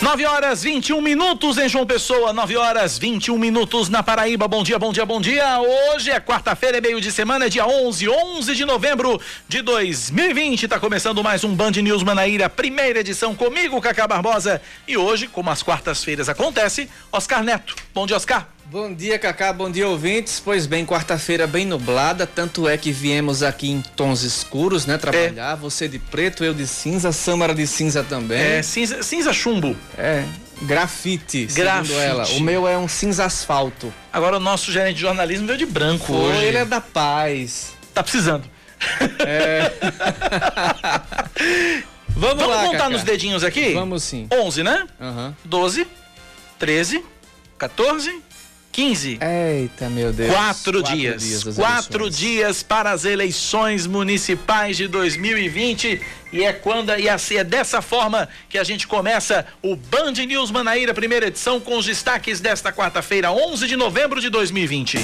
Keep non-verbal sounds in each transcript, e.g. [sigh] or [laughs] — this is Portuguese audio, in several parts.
9 horas 21 minutos em João Pessoa, 9 horas 21 minutos na Paraíba. Bom dia, bom dia, bom dia. Hoje é quarta-feira, é meio de semana, é dia 11, 11 de novembro de 2020. Está começando mais um Band News Manaíra, primeira edição comigo, Cacá Barbosa. E hoje, como as quartas-feiras acontece, Oscar Neto. Bom dia, Oscar. Bom dia, Cacá. Bom dia, ouvintes. Pois bem, quarta-feira bem nublada, tanto é que viemos aqui em tons escuros, né, trabalhar. É. Você de preto, eu de cinza, Samara de cinza também. É, cinza, cinza chumbo. É, grafite, grafite. segundo ela. O meu é um cinza asfalto. Agora o nosso gerente de jornalismo veio de branco Foi, hoje. Ele é da paz. Tá precisando. É. [laughs] Vamos, Vamos lá, contar Cacá. nos dedinhos aqui? Vamos sim. 11, né? Uhum. 12, 13, 14, 15. Eita, meu Deus. Quatro, quatro dias. dias quatro dias para as eleições municipais de 2020. E é quando e assim, é dessa forma que a gente começa o Band News Manaíra, primeira edição, com os destaques desta quarta-feira, 11 de novembro de 2020.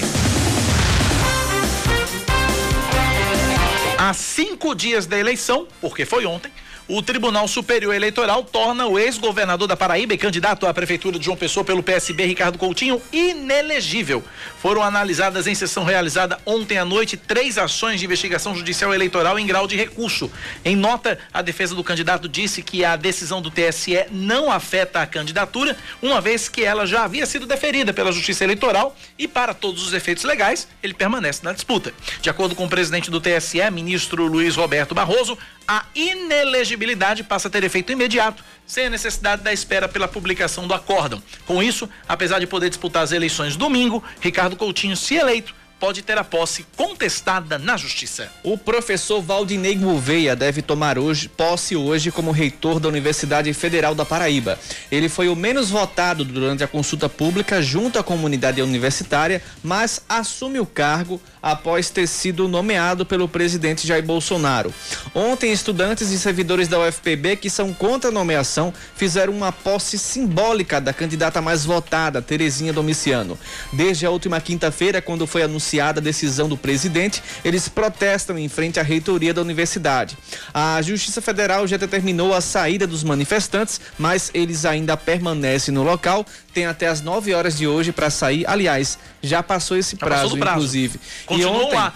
Há cinco dias da eleição, porque foi ontem, o Tribunal Superior Eleitoral torna o ex-governador da Paraíba e candidato à Prefeitura de João Pessoa pelo PSB, Ricardo Coutinho, inelegível. Foram analisadas em sessão realizada ontem à noite três ações de investigação judicial eleitoral em grau de recurso. Em nota, a defesa do candidato disse que a decisão do TSE não afeta a candidatura, uma vez que ela já havia sido deferida pela Justiça Eleitoral e, para todos os efeitos legais, ele permanece na disputa. De acordo com o presidente do TSE, ministro Luiz Roberto Barroso, a inelegibilidade passa a ter efeito imediato, sem a necessidade da espera pela publicação do acórdão. Com isso, apesar de poder disputar as eleições domingo, Ricardo Coutinho, se eleito, pode ter a posse contestada na justiça. O professor Valdinei Gouveia deve tomar hoje posse hoje como reitor da Universidade Federal da Paraíba. Ele foi o menos votado durante a consulta pública junto à comunidade universitária, mas assume o cargo após ter sido nomeado pelo presidente Jair Bolsonaro. Ontem, estudantes e servidores da UFPB que são contra a nomeação fizeram uma posse simbólica da candidata mais votada, Terezinha Domiciano. Desde a última quinta-feira, quando foi anunciada a decisão do presidente, eles protestam em frente à reitoria da universidade. A Justiça Federal já determinou a saída dos manifestantes, mas eles ainda permanecem no local. Tem até as 9 horas de hoje para sair. Aliás, já passou esse prazo, passou prazo. inclusive. Continuam e ontem, lá.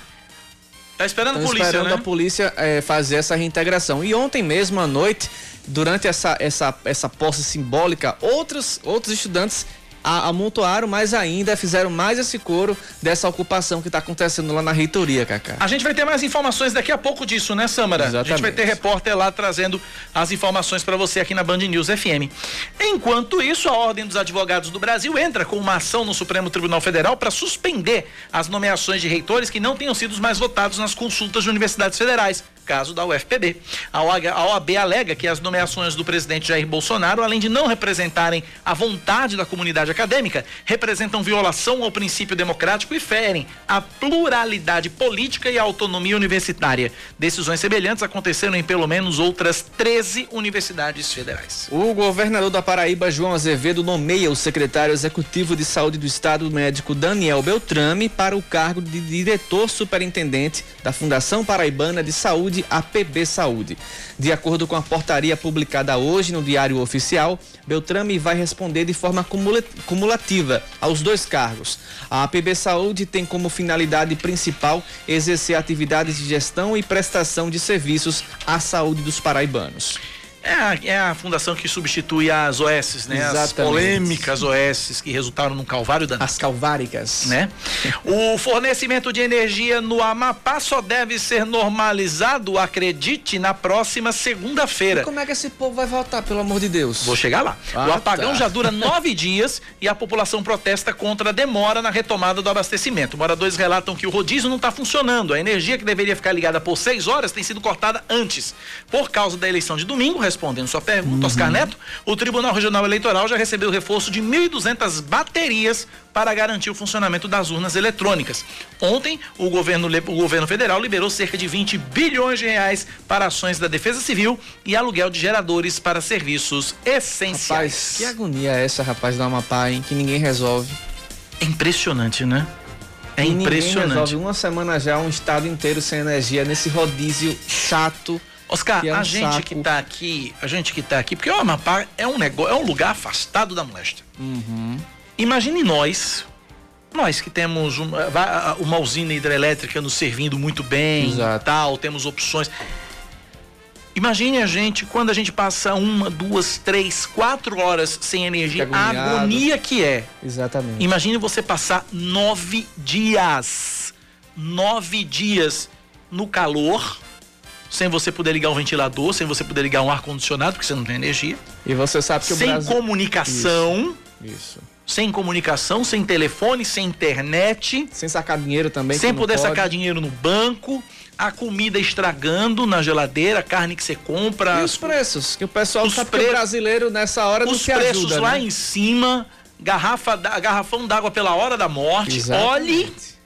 Tá esperando a polícia, esperando né? a polícia é, fazer essa reintegração. E ontem mesmo à noite, durante essa, essa, essa posse simbólica, outros, outros estudantes amontoaram mais ainda, fizeram mais esse coro dessa ocupação que está acontecendo lá na reitoria, Cacá. A gente vai ter mais informações daqui a pouco disso, né, Samara? Exatamente. A gente vai ter repórter lá trazendo as informações para você aqui na Band News FM. Enquanto isso, a Ordem dos Advogados do Brasil entra com uma ação no Supremo Tribunal Federal para suspender as nomeações de reitores que não tenham sido os mais votados nas consultas de universidades federais caso da UFPB. A OAB alega que as nomeações do presidente Jair Bolsonaro, além de não representarem a vontade da comunidade acadêmica, representam violação ao princípio democrático e ferem a pluralidade política e a autonomia universitária. Decisões semelhantes aconteceram em pelo menos outras 13 universidades federais. O governador da Paraíba, João Azevedo, nomeia o secretário executivo de saúde do estado, médico Daniel Beltrame, para o cargo de diretor superintendente da Fundação Paraibana de Saúde Saúde, a PB Saúde. De acordo com a portaria publicada hoje no Diário Oficial, Beltrame vai responder de forma cumulativa aos dois cargos. A PB Saúde tem como finalidade principal exercer atividades de gestão e prestação de serviços à saúde dos paraibanos. É a, é a fundação que substitui as OS, né? Exatamente. As polêmicas OS que resultaram num calvário da As calváricas. Né? o fornecimento de energia no Amapá só deve ser normalizado, acredite, na próxima segunda-feira. Como é que esse povo vai voltar, pelo amor de Deus? Vou chegar lá. Ah, o apagão tá. já dura [laughs] nove dias e a população protesta contra a demora na retomada do abastecimento. Moradores relatam que o rodízio não está funcionando. A energia que deveria ficar ligada por seis horas tem sido cortada antes. Por causa da eleição de domingo, respondendo sua pergunta, uhum. Oscar Neto, o Tribunal Regional Eleitoral já recebeu reforço de 1.200 baterias para garantir o funcionamento das urnas eletrônicas. Ontem, o governo, o governo federal liberou cerca de 20 bilhões de reais para ações da Defesa Civil e aluguel de geradores para serviços essenciais. Rapaz, que agonia é essa, rapaz, da Amapá, hein? Que ninguém resolve. É impressionante, né? É e impressionante. resolve uma semana já um estado inteiro sem energia nesse rodízio chato Oscar, é um a gente saco. que tá aqui, a gente que tá aqui, porque o Amapá é um negócio, é um lugar afastado da moléstia. Uhum. Imagine nós, nós que temos uma, va- uma usina hidrelétrica nos servindo muito bem, Exato. tal, temos opções. Imagine a gente quando a gente passa uma, duas, três, quatro horas sem energia, Fica a agoniado. agonia que é. Exatamente. Imagine você passar nove dias, nove dias no calor, sem você poder ligar um ventilador, sem você poder ligar um ar condicionado, porque você não tem energia, E você sabe que o sem Brasil. comunicação, Isso. sem comunicação, sem telefone, sem internet, Sem sacar dinheiro também. sem não poder pode. sacar dinheiro no banco, a comida estragando na geladeira, a carne que você compra, E os preços? Que o pessoal Os sabe pre- que o brasileiro nessa hora não os se preços ajuda, lá né? em cima, garrafa, garrafão d'água pela hora da morte. Olhe, Exatamente.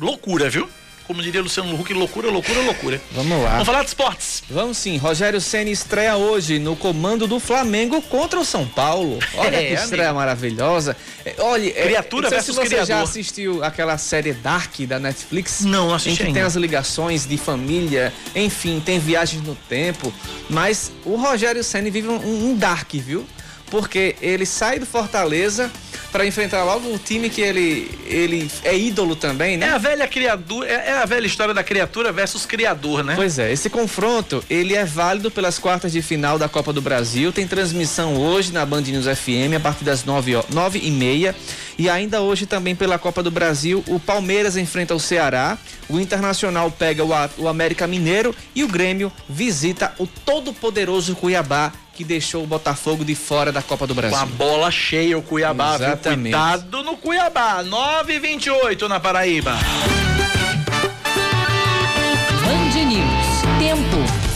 loucura, viu? Como diria Luciano Huck, loucura, loucura, loucura. Vamos lá. Vamos falar de esportes. Vamos sim, Rogério Ceni estreia hoje no comando do Flamengo contra o São Paulo. Olha É, que estreia maravilhosa. É, Olha, é, Criatura sei versus se você já criador. assistiu aquela série Dark da Netflix. Não, Em assisti que ainda. tem as ligações de família, enfim, tem viagens no tempo. Mas o Rogério Ceni vive um, um dark, viu? Porque ele sai do Fortaleza para enfrentar logo o time que ele, ele é ídolo também, É né? a velha criatura, é, é a velha história da criatura versus criador, né? Pois é, esse confronto ele é válido pelas quartas de final da Copa do Brasil. Tem transmissão hoje na Band News FM a partir das nove, nove e meia. E ainda hoje também pela Copa do Brasil, o Palmeiras enfrenta o Ceará, o Internacional pega o, o América Mineiro e o Grêmio visita o todo-poderoso Cuiabá, que deixou o Botafogo de fora da Copa do Com a Brasil. bola cheia o Cuiabá, viu? Exatamente. Cuidado no Cuiabá. 9 e 28 na Paraíba. Band News. Tempo.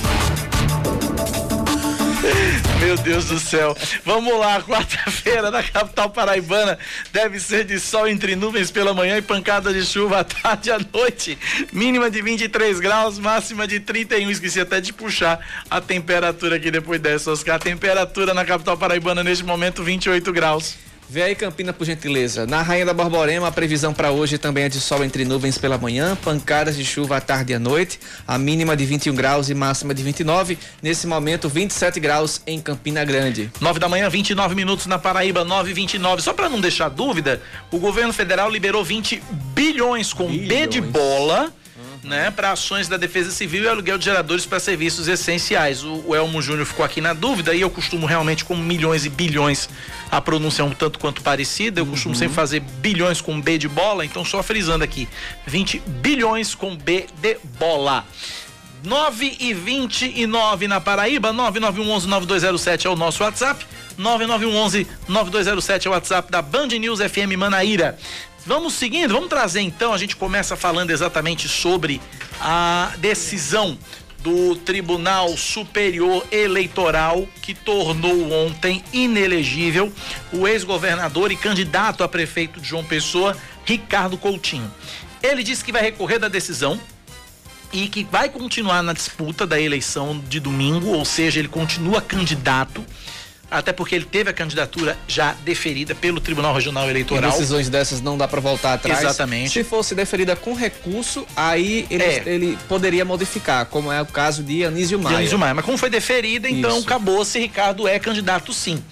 Meu Deus do céu. Vamos lá, quarta-feira na capital paraibana deve ser de sol entre nuvens pela manhã e pancada de chuva à tarde e à noite. Mínima de 23 graus, máxima de 31. Esqueci até de puxar a temperatura aqui depois dessa, Oscar. A temperatura na capital paraibana neste momento 28 graus. Vê aí Campina, por gentileza. Na Rainha da Borborema, a previsão para hoje também é de sol entre nuvens pela manhã, pancadas de chuva à tarde e à noite, a mínima de 21 graus e máxima de 29. Nesse momento, 27 graus em Campina Grande. 9 da manhã, 29 minutos na Paraíba, 9 e 29. Só para não deixar dúvida, o governo federal liberou 20 bilhões com B de Bilhões. bola. Né, para ações da Defesa Civil e aluguel de geradores para serviços essenciais. O, o Elmo Júnior ficou aqui na dúvida e eu costumo realmente, como milhões e bilhões, a pronúncia é um tanto quanto parecida. Eu costumo sempre fazer bilhões com B de bola, então só frisando aqui: 20 bilhões com B de bola. 9 e 29 na Paraíba, 9911-9207 é o nosso WhatsApp, 9911-9207 é o WhatsApp da Band News FM Manaíra. Vamos seguindo, vamos trazer então, a gente começa falando exatamente sobre a decisão do Tribunal Superior Eleitoral que tornou ontem inelegível o ex-governador e candidato a prefeito de João Pessoa, Ricardo Coutinho. Ele disse que vai recorrer da decisão, e que vai continuar na disputa da eleição de domingo, ou seja, ele continua candidato, até porque ele teve a candidatura já deferida pelo Tribunal Regional Eleitoral. decisões dessas não dá para voltar atrás. Exatamente. Se fosse deferida com recurso, aí ele, É. ele poderia modificar, como é o caso de Anísio Maia. Dionísio Maia. Mas como foi deferida, então acabou-se. Ricardo é candidato sim.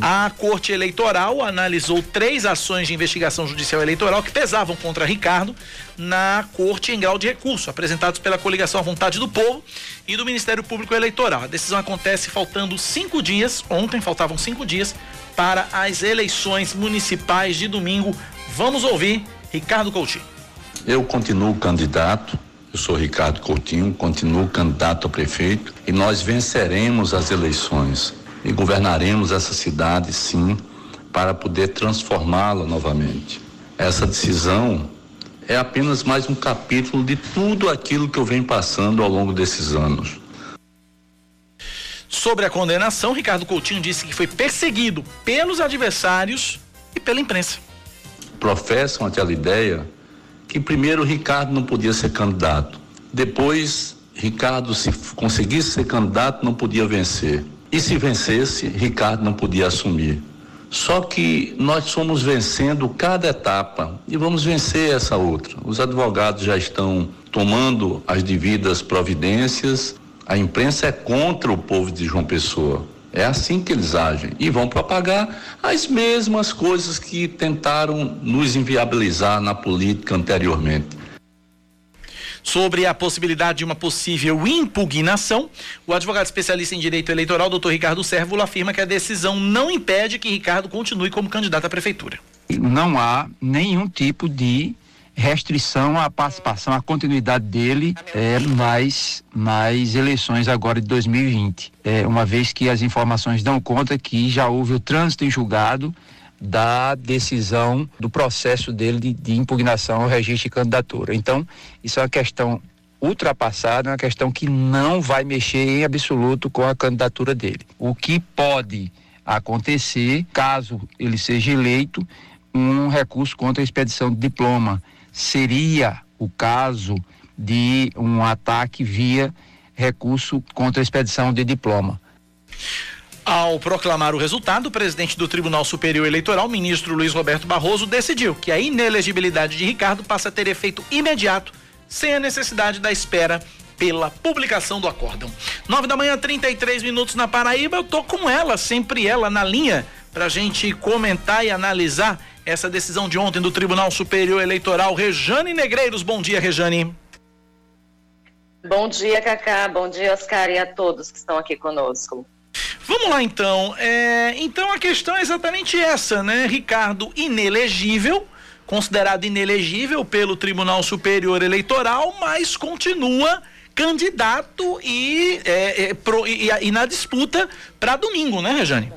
A Corte Eleitoral analisou três ações de investigação judicial eleitoral que pesavam contra Ricardo na Corte em grau de recurso, apresentados pela coligação à vontade do povo e do Ministério Público Eleitoral. A decisão acontece faltando cinco dias, ontem faltavam cinco dias, para as eleições municipais de domingo. Vamos ouvir Ricardo Coutinho. Eu continuo candidato, eu sou Ricardo Coutinho, continuo candidato a prefeito e nós venceremos as eleições e governaremos essa cidade, sim, para poder transformá-la novamente. Essa decisão é apenas mais um capítulo de tudo aquilo que eu venho passando ao longo desses anos. Sobre a condenação, Ricardo Coutinho disse que foi perseguido pelos adversários e pela imprensa. professam aquela ideia que primeiro Ricardo não podia ser candidato, depois Ricardo se conseguisse ser candidato não podia vencer e se vencesse Ricardo não podia assumir. Só que nós fomos vencendo cada etapa e vamos vencer essa outra. Os advogados já estão tomando as devidas providências, A imprensa é contra o povo de João Pessoa. É assim que eles agem e vão propagar as mesmas coisas que tentaram nos inviabilizar na política anteriormente. Sobre a possibilidade de uma possível impugnação, o advogado especialista em direito eleitoral, doutor Ricardo Sérvulo, afirma que a decisão não impede que Ricardo continue como candidato à prefeitura. Não há nenhum tipo de restrição à participação, à continuidade dele é, mais, mais eleições agora de 2020. É, uma vez que as informações dão conta que já houve o trânsito em julgado da decisão do processo dele de, de impugnação ao registro de candidatura. Então, isso é uma questão ultrapassada, é uma questão que não vai mexer em absoluto com a candidatura dele. O que pode acontecer, caso ele seja eleito, um recurso contra a expedição de diploma seria o caso de um ataque via recurso contra a expedição de diploma. Ao proclamar o resultado, o presidente do Tribunal Superior Eleitoral, ministro Luiz Roberto Barroso, decidiu que a inelegibilidade de Ricardo passa a ter efeito imediato, sem a necessidade da espera pela publicação do acórdão. Nove da manhã, 33 minutos na Paraíba. Eu tô com ela, sempre ela na linha, pra gente comentar e analisar essa decisão de ontem do Tribunal Superior Eleitoral. Rejane Negreiros, bom dia, Rejane. Bom dia, Cacá. Bom dia, Oscar, e a todos que estão aqui conosco. Vamos lá, então. É, então a questão é exatamente essa, né? Ricardo inelegível, considerado inelegível pelo Tribunal Superior Eleitoral, mas continua candidato e, é, é, pro, e, e na disputa para domingo, né, Rejane?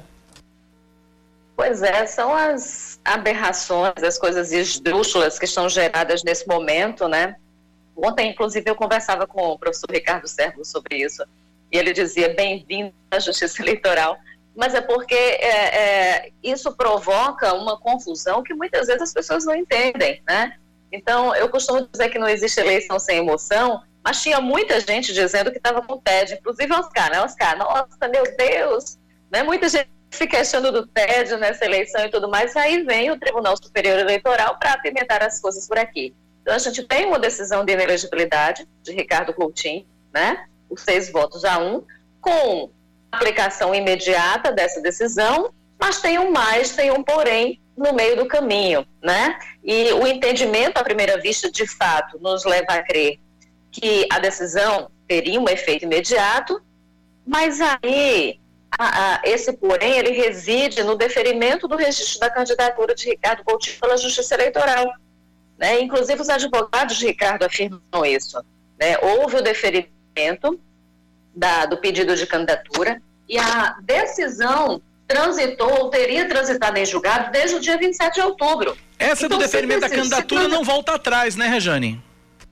Pois é, são as aberrações, as coisas esdrúxulas que estão geradas nesse momento, né? Ontem, inclusive, eu conversava com o professor Ricardo Servo sobre isso, e ele dizia, bem-vindo à justiça eleitoral, mas é porque é, é, isso provoca uma confusão que muitas vezes as pessoas não entendem, né? Então, eu costumo dizer que não existe eleição sem emoção, mas tinha muita gente dizendo que estava com TED, inclusive Oscar, né? Oscar, nossa, meu Deus, né? Muita gente [laughs] se queixando do tédio nessa eleição e tudo mais, aí vem o Tribunal Superior Eleitoral para apimentar as coisas por aqui. Então, a gente tem uma decisão de inelegibilidade de Ricardo Coutinho, né? Os seis votos a um, com aplicação imediata dessa decisão, mas tem um mais, tem um porém no meio do caminho, né? E o entendimento à primeira vista, de fato, nos leva a crer que a decisão teria um efeito imediato, mas aí a, a, esse porém, ele reside no deferimento do registro da candidatura de Ricardo Coutinho pela Justiça Eleitoral. Né? Inclusive, os advogados de Ricardo afirmam isso. Né? Houve o deferimento da, do pedido de candidatura e a decisão transitou ou teria transitado em julgado desde o dia 27 de outubro. Essa então, do deferimento da candidatura não volta atrás, né, Rejane?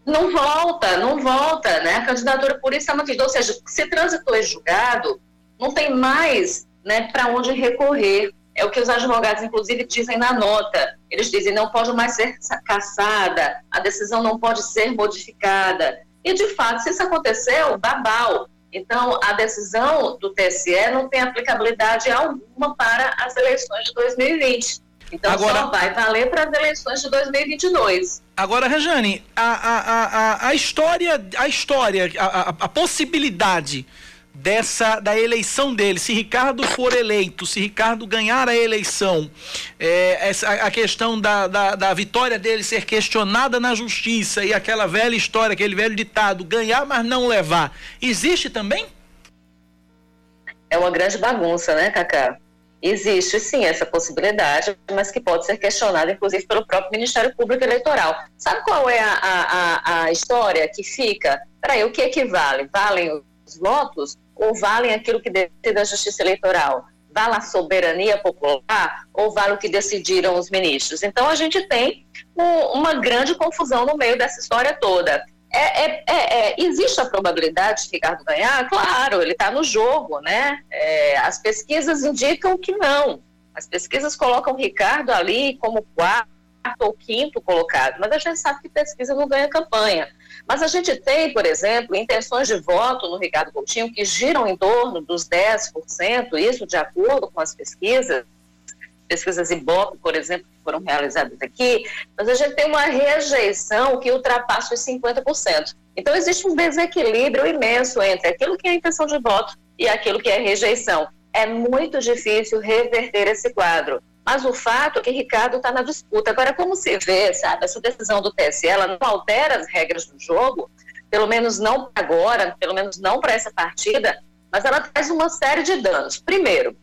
Não volta, não volta, né? A candidatura por isso é mantida. Ou seja, se transitou em julgado, não tem mais né, para onde recorrer. É o que os advogados, inclusive, dizem na nota. Eles dizem não pode mais ser caçada, a decisão não pode ser modificada. E, de fato, se isso aconteceu, babau. Então, a decisão do TSE não tem aplicabilidade alguma para as eleições de 2020. Então, agora, só vai valer para as eleições de 2022. Agora, Rejane, a, a, a, a história, a história, a, a, a possibilidade dessa da eleição dele. Se Ricardo for eleito, se Ricardo ganhar a eleição, é, essa, a questão da, da, da, vitória dele ser questionada na justiça e aquela velha história, aquele velho ditado, ganhar mas não levar, existe também? É uma grande bagunça, né, Cacá? Existe sim essa possibilidade, mas que pode ser questionada, inclusive, pelo próprio Ministério Público Eleitoral. Sabe qual é a, a, a história que fica? Peraí, o que equivale? Valem os votos ou valem aquilo que decide a Justiça Eleitoral? Vale a soberania popular ou vale o que decidiram os ministros? Então, a gente tem um, uma grande confusão no meio dessa história toda. É, é, é, é existe a probabilidade de Ricardo ganhar? Claro, ele está no jogo, né? É, as pesquisas indicam que não. As pesquisas colocam Ricardo ali como quarto ou quinto colocado, mas a gente sabe que pesquisa não ganha campanha. Mas a gente tem, por exemplo, intenções de voto no Ricardo Coutinho que giram em torno dos 10%, isso de acordo com as pesquisas, pesquisas Ibope, por exemplo, que foram realizadas aqui, mas a gente tem uma rejeição que ultrapassa os 50%. Então, existe um desequilíbrio imenso entre aquilo que é intenção de voto e aquilo que é rejeição. É muito difícil reverter esse quadro. Mas o fato é que Ricardo está na disputa. Agora, como se vê, sabe, essa decisão do TSE, ela não altera as regras do jogo, pelo menos não agora, pelo menos não para essa partida, mas ela traz uma série de danos. Primeiro,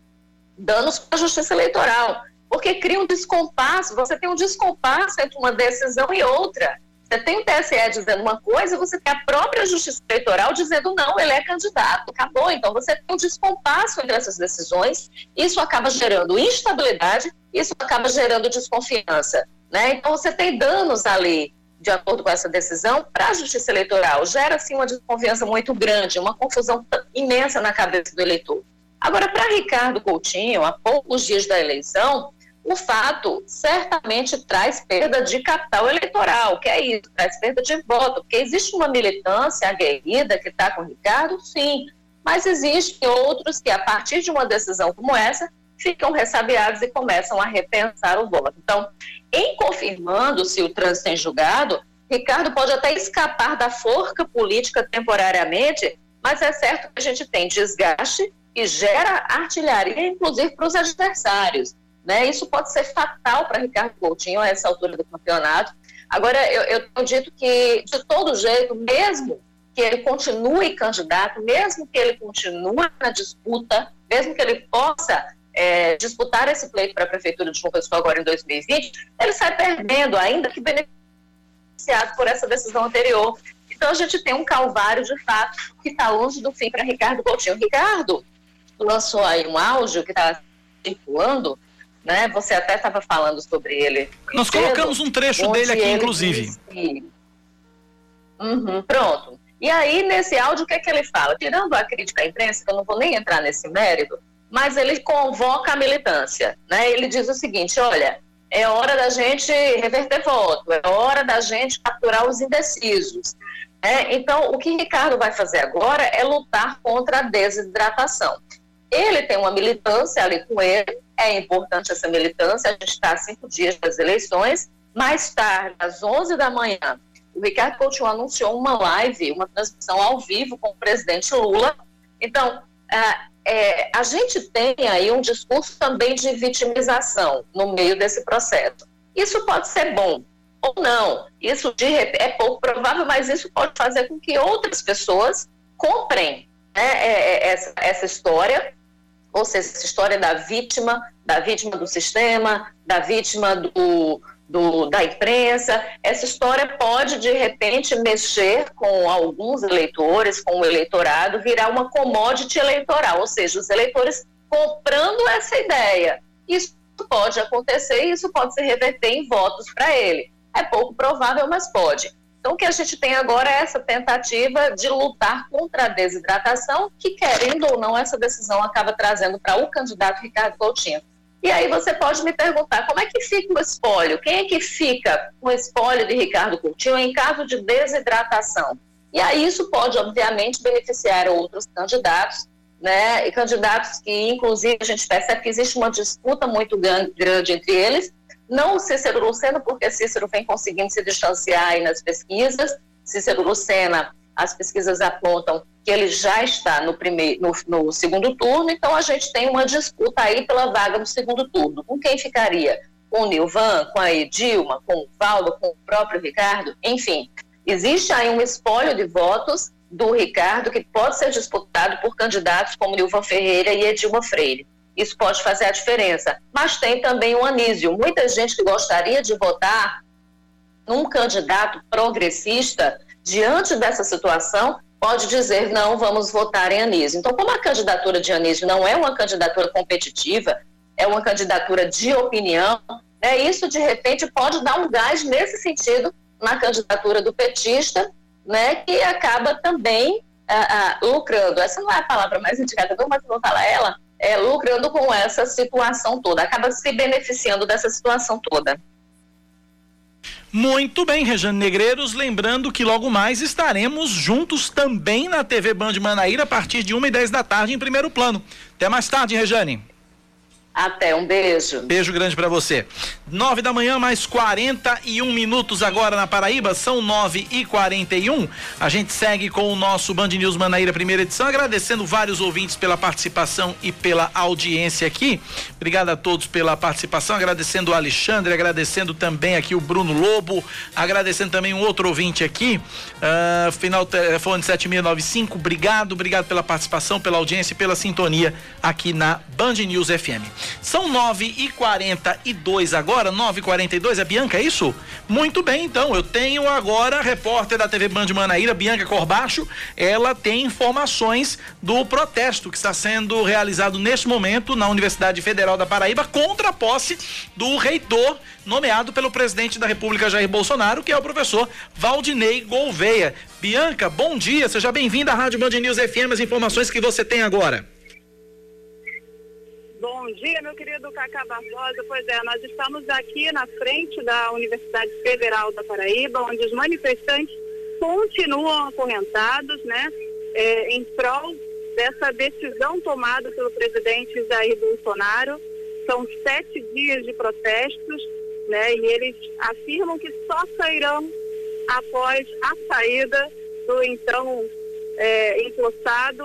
danos para a justiça eleitoral, porque cria um descompasso, você tem um descompasso entre uma decisão e outra. Você tem o TSE dizendo uma coisa, você tem a própria Justiça Eleitoral dizendo não, ele é candidato, acabou. Então você tem um descompasso entre essas decisões, isso acaba gerando instabilidade, isso acaba gerando desconfiança. Né? Então você tem danos ali, de acordo com essa decisão, para a Justiça Eleitoral. Gera, sim, uma desconfiança muito grande, uma confusão imensa na cabeça do eleitor. Agora, para Ricardo Coutinho, há poucos dias da eleição, o fato certamente traz perda de capital eleitoral, que é isso, traz perda de voto, porque existe uma militância aguerrida que está com o Ricardo, sim, mas existem outros que, a partir de uma decisão como essa, ficam ressabiados e começam a repensar o voto. Então, em confirmando-se o trânsito em julgado, Ricardo pode até escapar da forca política temporariamente, mas é certo que a gente tem desgaste e gera artilharia, inclusive para os adversários. Né? Isso pode ser fatal para Ricardo Coutinho a essa altura do campeonato. Agora, eu, eu tenho dito que, de todo jeito, mesmo que ele continue candidato, mesmo que ele continue na disputa, mesmo que ele possa é, disputar esse pleito para a Prefeitura de João Pessoa agora em 2020, ele sai perdendo, ainda que beneficiado por essa decisão anterior. Então, a gente tem um calvário, de fato, que está longe do fim para Ricardo Coutinho. Ricardo lançou aí um áudio que está circulando, né? Você até estava falando sobre ele. Nós cedo, colocamos um trecho dele aqui, inclusive. Disse... Uhum, pronto. E aí, nesse áudio, o que é que ele fala? Tirando a crítica à imprensa, que eu não vou nem entrar nesse mérito, mas ele convoca a militância. Né? Ele diz o seguinte: olha, é hora da gente reverter voto, é hora da gente capturar os indecisos. É, então, o que Ricardo vai fazer agora é lutar contra a desidratação. Ele tem uma militância ali com ele, é importante essa militância, a gente está a cinco dias das eleições, mais tarde, às 11 da manhã, o Ricardo Coutinho anunciou uma live, uma transmissão ao vivo com o presidente Lula. Então, é, a gente tem aí um discurso também de vitimização no meio desse processo. Isso pode ser bom ou não. Isso de, é pouco provável, mas isso pode fazer com que outras pessoas comprem né, é, é, essa, essa história ou seja, essa história da vítima, da vítima do sistema, da vítima do, do, da imprensa, essa história pode, de repente, mexer com alguns eleitores, com o eleitorado, virar uma commodity eleitoral, ou seja, os eleitores comprando essa ideia. Isso pode acontecer e isso pode se reverter em votos para ele. É pouco provável, mas pode. Então, o que a gente tem agora é essa tentativa de lutar contra a desidratação, que, querendo ou não, essa decisão acaba trazendo para o candidato Ricardo Coutinho. E aí você pode me perguntar como é que fica o espólio? Quem é que fica com o espólio de Ricardo Coutinho em caso de desidratação? E aí isso pode, obviamente, beneficiar outros candidatos, né? E candidatos que, inclusive, a gente percebe que existe uma disputa muito grande entre eles, não o Cícero Lucena, porque Cícero vem conseguindo se distanciar aí nas pesquisas. Cícero Lucena, as pesquisas apontam que ele já está no, primeiro, no, no segundo turno, então a gente tem uma disputa aí pela vaga no segundo turno. Com quem ficaria? Com o Nilvan, com a Edilma, com o Paulo, com o próprio Ricardo? Enfim, existe aí um espólio de votos do Ricardo que pode ser disputado por candidatos como Nilvan Ferreira e Edilma Freire isso pode fazer a diferença. Mas tem também o Anísio. Muita gente que gostaria de votar num candidato progressista, diante dessa situação, pode dizer não, vamos votar em Anísio. Então, como a candidatura de Anísio não é uma candidatura competitiva, é uma candidatura de opinião, né, isso de repente pode dar um gás nesse sentido na candidatura do petista, né, que acaba também ah, ah, lucrando. Essa não é a palavra mais indicada, mas vou falar ela, é, lucrando com essa situação toda, acaba se beneficiando dessa situação toda. Muito bem, Rejane Negreiros, lembrando que logo mais estaremos juntos também na TV Band Manaíra a partir de 1 e 10 da tarde em primeiro plano. Até mais tarde, Rejane. Até, um beijo. Beijo grande para você. Nove da manhã, mais 41 minutos agora na Paraíba, são nove e quarenta e um. A gente segue com o nosso Band News Manaíra, primeira edição, agradecendo vários ouvintes pela participação e pela audiência aqui. Obrigado a todos pela participação, agradecendo o Alexandre, agradecendo também aqui o Bruno Lobo, agradecendo também um outro ouvinte aqui, uh, final telefone 7695. Obrigado, obrigado pela participação, pela audiência e pela sintonia aqui na Band News FM. São 9 e 42 agora, 9 e 42 é Bianca, é isso? Muito bem, então. Eu tenho agora a repórter da TV Band Manaíra, Bianca Corbacho. Ela tem informações do protesto que está sendo realizado neste momento na Universidade Federal da Paraíba contra a posse do reitor nomeado pelo presidente da República Jair Bolsonaro, que é o professor Valdinei Gouveia. Bianca, bom dia, seja bem-vinda à Rádio Band News FM, as informações que você tem agora. Bom dia, meu querido Cacá Barbosa. Pois é, nós estamos aqui na frente da Universidade Federal da Paraíba, onde os manifestantes continuam acorrentados, né, é, em prol dessa decisão tomada pelo presidente Jair Bolsonaro. São sete dias de protestos, né, e eles afirmam que só sairão após a saída do então é, empossado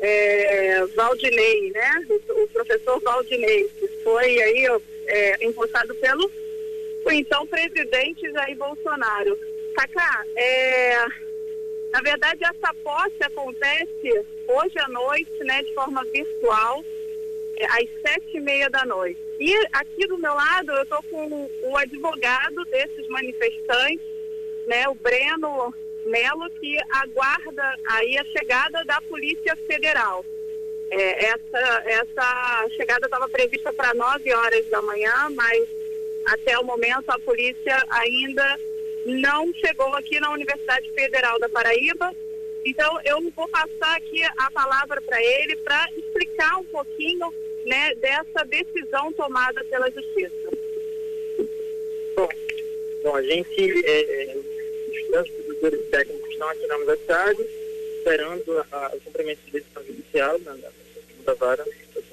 é, Valdinei, né? O professor Valdinei, que foi aí é, impulsado pelo o então presidente Jair Bolsonaro. Cacá, é, na verdade essa posse acontece hoje à noite, né, de forma virtual, é, às sete e meia da noite. E aqui do meu lado eu estou com o advogado desses manifestantes, né, o Breno Melo, que aguarda aí a chegada da Polícia Federal. É, essa, essa chegada estava prevista para 9 horas da manhã, mas até o momento a polícia ainda não chegou aqui na Universidade Federal da Paraíba. Então eu vou passar aqui a palavra para ele para explicar um pouquinho né, dessa decisão tomada pela Justiça. Bom, bom a gente é, é servidores técnicos estão aqui na universidade, esperando a, o cumprimento de decisão judicial na, na segunda vara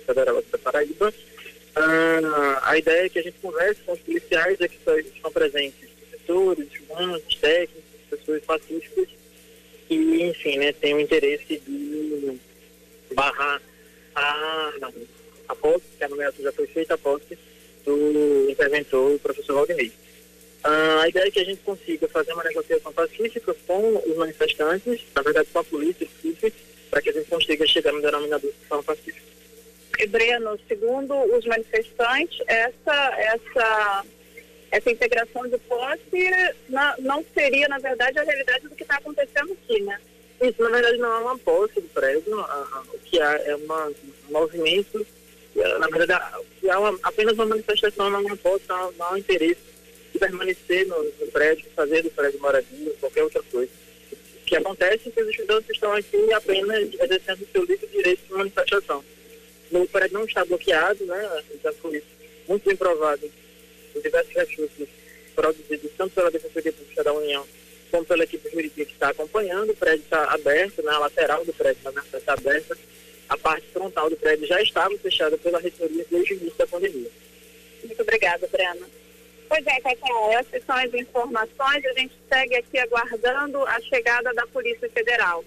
federal da Paraíba. Ah, a ideia é que a gente converse com os policiais aqui que estão presentes, professores, estudantes, técnicos, pessoas pacíficas, que, enfim, né, têm o interesse de barrar a, a posse, que a nomeação já foi feita, a posse do interventor, o professor Valdemir. Ah, a ideia é que a gente consiga fazer uma negociação pacífica com os manifestantes, na verdade com a polícia, para que a gente consiga chegar no denominador de forma pacífica. E Breno, segundo os manifestantes, essa, essa, essa integração de posse na, não seria, na verdade, a realidade do que está acontecendo aqui, né? Isso, na verdade, não é uma posse do prédio, o que há é uma, um movimento, na verdade, há uma, apenas uma manifestação, não é uma posse, não, não há um interesse permanecer no, no prédio, fazer do prédio moradia, qualquer outra coisa. O que acontece é que os estudantes estão aqui apenas exercendo o seu livre direito de manifestação. O prédio não está bloqueado, né? Já foi muito bem provado os diversos recursos produzidos tanto pela Defensoria Pública da União como pela equipe jurídica que está acompanhando. O prédio está aberto, né? a lateral do prédio está tá aberta. A parte frontal do prédio já estava fechada pela reitoria desde o início da pandemia. Muito obrigada, Brena. Pois é, Cacau, essas são as informações. A gente segue aqui aguardando a chegada da Polícia Federal.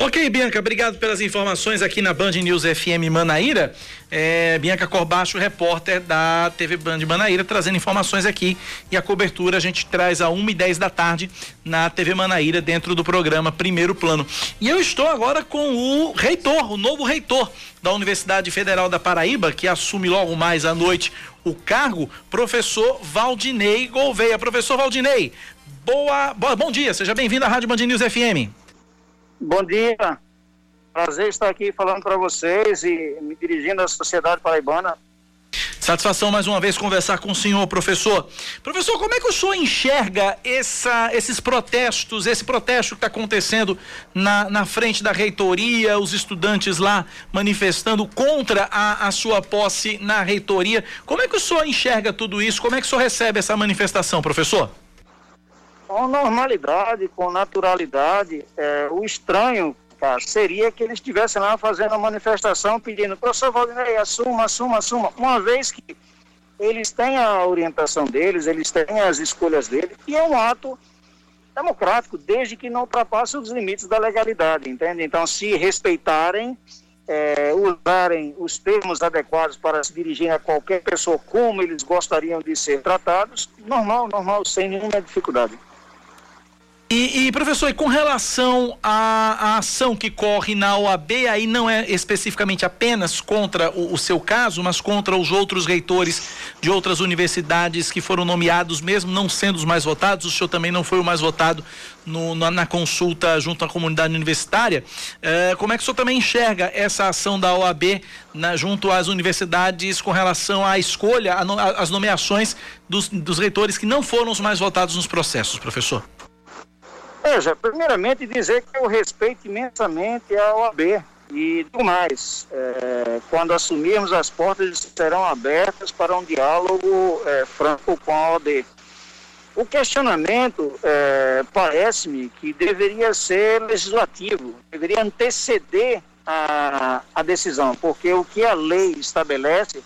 Ok, Bianca, obrigado pelas informações aqui na Band News FM Manaíra. É, Bianca Corbacho, repórter da TV Band Manaíra, trazendo informações aqui. E a cobertura a gente traz a 1 e 10 da tarde na TV Manaíra, dentro do programa Primeiro Plano. E eu estou agora com o reitor, o novo reitor da Universidade Federal da Paraíba, que assume logo mais à noite o cargo, professor Valdinei Gouveia. Professor Valdinei, boa, boa bom dia, seja bem-vindo à Rádio Band News FM. Bom dia, prazer estar aqui falando para vocês e me dirigindo à sociedade paraibana Satisfação mais uma vez conversar com o senhor, professor. Professor, como é que o senhor enxerga essa, esses protestos, esse protesto que está acontecendo na, na frente da reitoria, os estudantes lá manifestando contra a, a sua posse na reitoria? Como é que o senhor enxerga tudo isso? Como é que o senhor recebe essa manifestação, professor? Com normalidade, com naturalidade. É, o estranho Seria que eles estivessem lá fazendo uma manifestação pedindo, professor Valdinei, assuma, assuma, assuma, uma vez que eles têm a orientação deles, eles têm as escolhas deles, e é um ato democrático, desde que não ultrapasse os limites da legalidade, entende? Então, se respeitarem, é, usarem os termos adequados para se dirigir a qualquer pessoa como eles gostariam de ser tratados, normal, normal, sem nenhuma dificuldade. E, e, professor, e com relação à, à, ação que corre na OAB, aí não é especificamente apenas contra o, o, seu caso, mas contra os outros reitores de outras universidades que foram nomeados, mesmo não sendo os mais votados, o senhor também não foi o mais votado no, na, na, consulta junto à comunidade universitária. É, como é que o senhor também enxerga essa ação da OAB na, junto às universidades com relação à escolha, às nomeações dos, dos reitores que não foram os mais votados nos processos, professor? Veja, primeiramente dizer que eu respeito imensamente a OAB e do mais. É, quando assumirmos as portas serão abertas para um diálogo é, franco com a OAB. O questionamento é, parece-me que deveria ser legislativo, deveria anteceder a, a decisão, porque o que a lei estabelece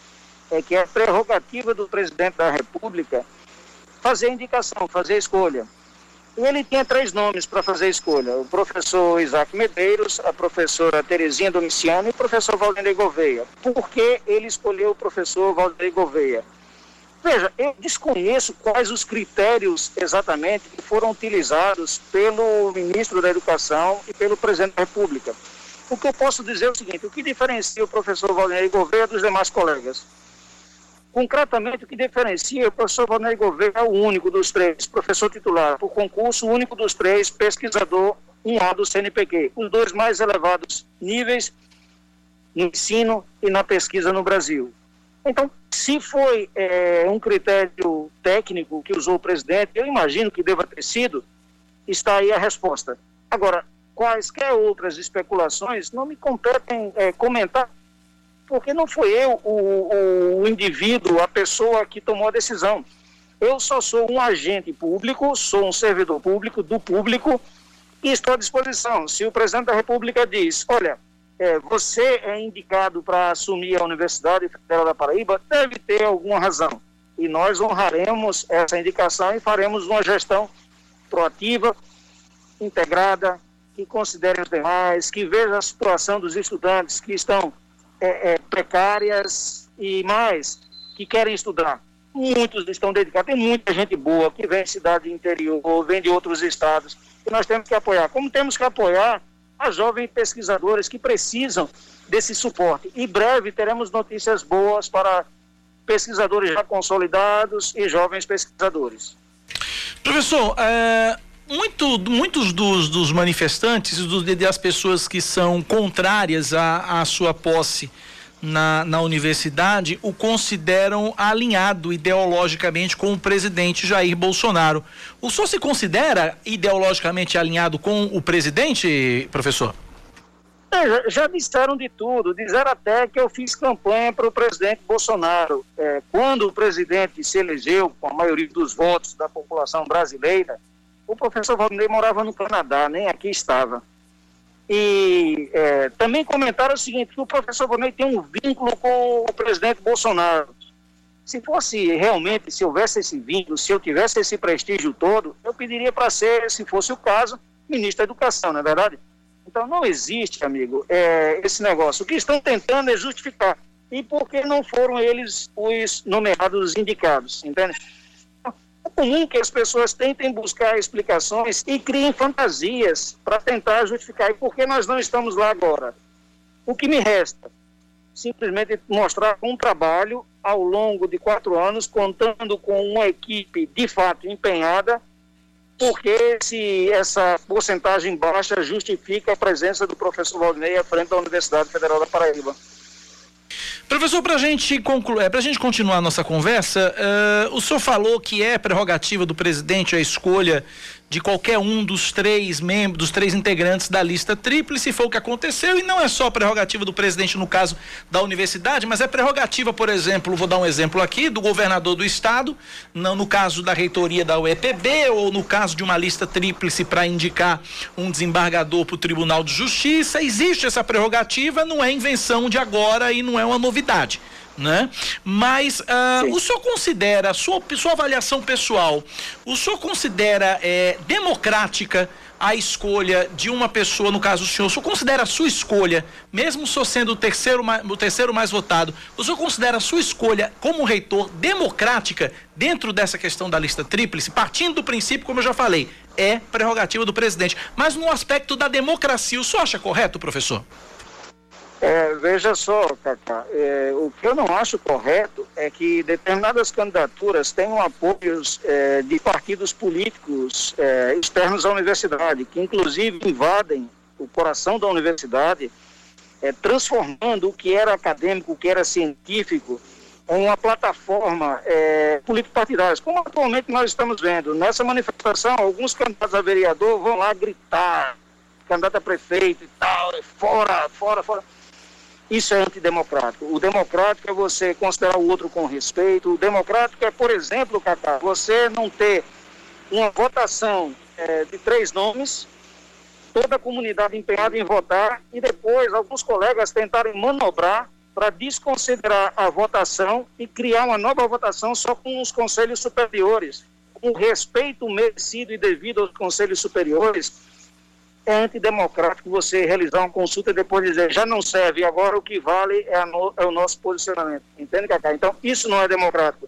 é que é prerrogativa do presidente da República fazer indicação, fazer escolha. Ele tinha três nomes para fazer escolha: o professor Isaac Medeiros, a professora Terezinha Domiciano e o professor Valdemir Gouveia. Por que ele escolheu o professor Valdemir Gouveia? Veja, eu desconheço quais os critérios exatamente que foram utilizados pelo ministro da Educação e pelo presidente da República. O que eu posso dizer é o seguinte: o que diferencia o professor Valdemir Gouveia dos demais colegas? Concretamente, o que diferencia o professor Vanei Gouveia é o único dos três, professor titular por concurso, o único dos três, pesquisador 1A do CNPq, os dois mais elevados níveis no ensino e na pesquisa no Brasil. Então, se foi é, um critério técnico que usou o presidente, eu imagino que deva ter sido, está aí a resposta. Agora, quaisquer outras especulações não me competem é, comentar porque não fui eu o, o indivíduo, a pessoa que tomou a decisão. Eu só sou um agente público, sou um servidor público, do público, e estou à disposição. Se o presidente da República diz, olha, é, você é indicado para assumir a Universidade Federal da Paraíba, deve ter alguma razão. E nós honraremos essa indicação e faremos uma gestão proativa, integrada, que considere os demais, que veja a situação dos estudantes que estão é, é, precárias e mais que querem estudar. Muitos estão dedicados, tem muita gente boa que vem de cidade interior, vem de outros estados, que nós temos que apoiar. Como temos que apoiar as jovens pesquisadoras que precisam desse suporte. Em breve teremos notícias boas para pesquisadores já consolidados e jovens pesquisadores. Professor, é, muito, muitos dos, dos manifestantes, dos, das pessoas que são contrárias à, à sua posse na, na universidade, o consideram alinhado ideologicamente com o presidente Jair Bolsonaro. O senhor se considera ideologicamente alinhado com o presidente, professor? É, já, já, disseram de tudo, disseram até que eu fiz campanha para o presidente Bolsonaro. É, quando o presidente se elegeu com a maioria dos votos da população brasileira, o professor Valdemir morava no Canadá, nem aqui estava. E é, também comentaram o seguinte, que o professor Valdemir tem um vínculo com o presidente Bolsonaro. Se fosse realmente, se houvesse esse vínculo, se eu tivesse esse prestígio todo, eu pediria para ser, se fosse o caso, ministro da Educação, não é verdade? Então não existe, amigo, é, esse negócio. O que estão tentando é justificar. E por que não foram eles os nomeados indicados, entende? Comum que as pessoas tentem buscar explicações e criem fantasias para tentar justificar. Por que nós não estamos lá agora? O que me resta? Simplesmente mostrar um trabalho ao longo de quatro anos, contando com uma equipe de fato empenhada, porque se essa porcentagem baixa justifica a presença do professor Valdinei à frente da Universidade Federal da Paraíba. Professor, para gente concluir, é, para a gente continuar a nossa conversa, uh, o senhor falou que é prerrogativa do presidente a escolha de qualquer um dos três membros, dos três integrantes da lista tríplice, foi o que aconteceu, e não é só prerrogativa do presidente no caso da universidade, mas é prerrogativa, por exemplo, vou dar um exemplo aqui, do governador do estado, não no caso da reitoria da UEPB, ou no caso de uma lista tríplice para indicar um desembargador para o Tribunal de Justiça, existe essa prerrogativa, não é invenção de agora e não é uma novidade né? Mas uh, o senhor considera, sua, sua avaliação pessoal, o senhor considera é, democrática a escolha de uma pessoa, no caso o senhor, o senhor considera a sua escolha, mesmo o senhor sendo o terceiro, o terceiro mais votado, o senhor considera a sua escolha como reitor democrática dentro dessa questão da lista tríplice, partindo do princípio, como eu já falei, é prerrogativa do presidente. Mas no aspecto da democracia, o senhor acha correto, professor? É, veja só, Cacá, é, o que eu não acho correto é que determinadas candidaturas tenham apoios é, de partidos políticos é, externos à universidade, que inclusive invadem o coração da universidade, é, transformando o que era acadêmico, o que era científico, em uma plataforma é, político-partidária, como atualmente nós estamos vendo. Nessa manifestação, alguns candidatos a vereador vão lá gritar, candidato a prefeito e tal, fora, fora, fora isso é antidemocrático. O democrático é você considerar o outro com respeito. O democrático é, por exemplo, Cacá, você não ter uma votação é, de três nomes, toda a comunidade empenhada em votar, e depois alguns colegas tentarem manobrar para desconsiderar a votação e criar uma nova votação só com os conselhos superiores. Com respeito merecido e devido aos conselhos superiores, é antidemocrático você realizar uma consulta e depois dizer já não serve, agora o que vale é, no, é o nosso posicionamento. Entende, Cacá? Então, isso não é democrático.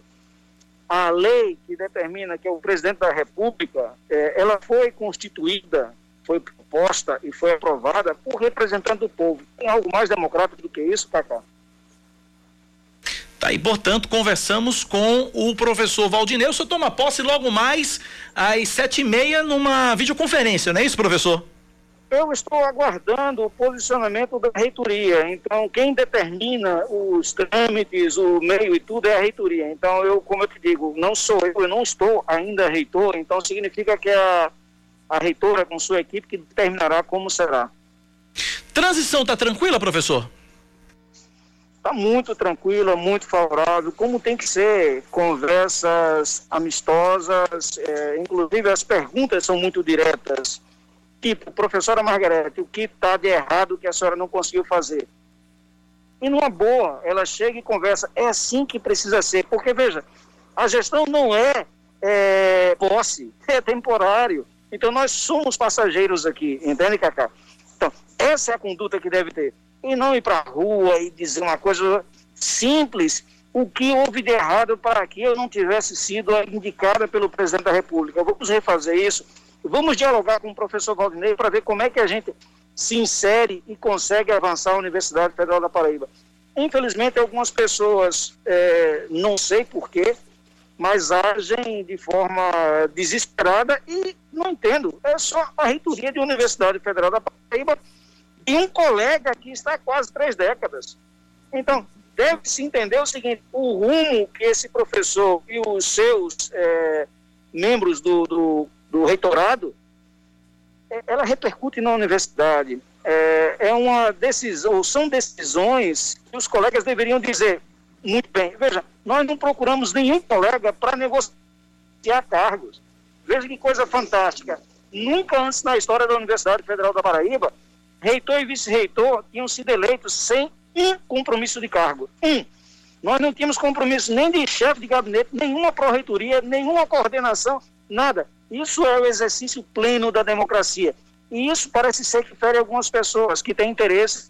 A lei que determina que é o presidente da República, é, ela foi constituída, foi proposta e foi aprovada por representante do povo. Tem algo mais democrático do que isso, Cacá? Tá, e portanto conversamos com o professor Valdinei. O senhor toma posse logo mais às sete e meia numa videoconferência, não é isso, professor? Eu estou aguardando o posicionamento da reitoria. Então, quem determina os trâmites, o meio e tudo é a reitoria. Então, eu, como eu te digo, não sou eu, eu não estou ainda reitor, então significa que a, a reitora com sua equipe que determinará como será. Transição está tranquila, professor? Está muito tranquila, muito favorável, como tem que ser, conversas amistosas, é, inclusive as perguntas são muito diretas Tipo, professora Margarete, o que está de errado que a senhora não conseguiu fazer? E numa boa, ela chega e conversa. É assim que precisa ser. Porque, veja, a gestão não é, é posse, [laughs] é temporário. Então, nós somos passageiros aqui, entende, Cacá? Então, essa é a conduta que deve ter. E não ir para a rua e dizer uma coisa simples. O que houve de errado para que eu não tivesse sido indicada pelo presidente da República? Vamos refazer isso Vamos dialogar com o professor Valdinei para ver como é que a gente se insere e consegue avançar a Universidade Federal da Paraíba. Infelizmente, algumas pessoas, é, não sei porquê, mas agem de forma desesperada e não entendo. É só a reitoria da Universidade Federal da Paraíba e um colega que está há quase três décadas. Então, deve-se entender o seguinte: o rumo que esse professor e os seus é, membros do, do do reitorado, é, ela repercute na universidade. É, é uma decisão, são decisões que os colegas deveriam dizer, muito bem, veja, nós não procuramos nenhum colega para negociar cargos. Veja que coisa fantástica. Nunca antes na história da Universidade Federal da Paraíba, reitor e vice-reitor tinham sido eleitos sem um compromisso de cargo. Um. Nós não tínhamos compromisso nem de chefe de gabinete, nenhuma pró-reitoria, nenhuma coordenação, nada. Isso é o exercício pleno da democracia. E isso parece ser que fere algumas pessoas que têm interesses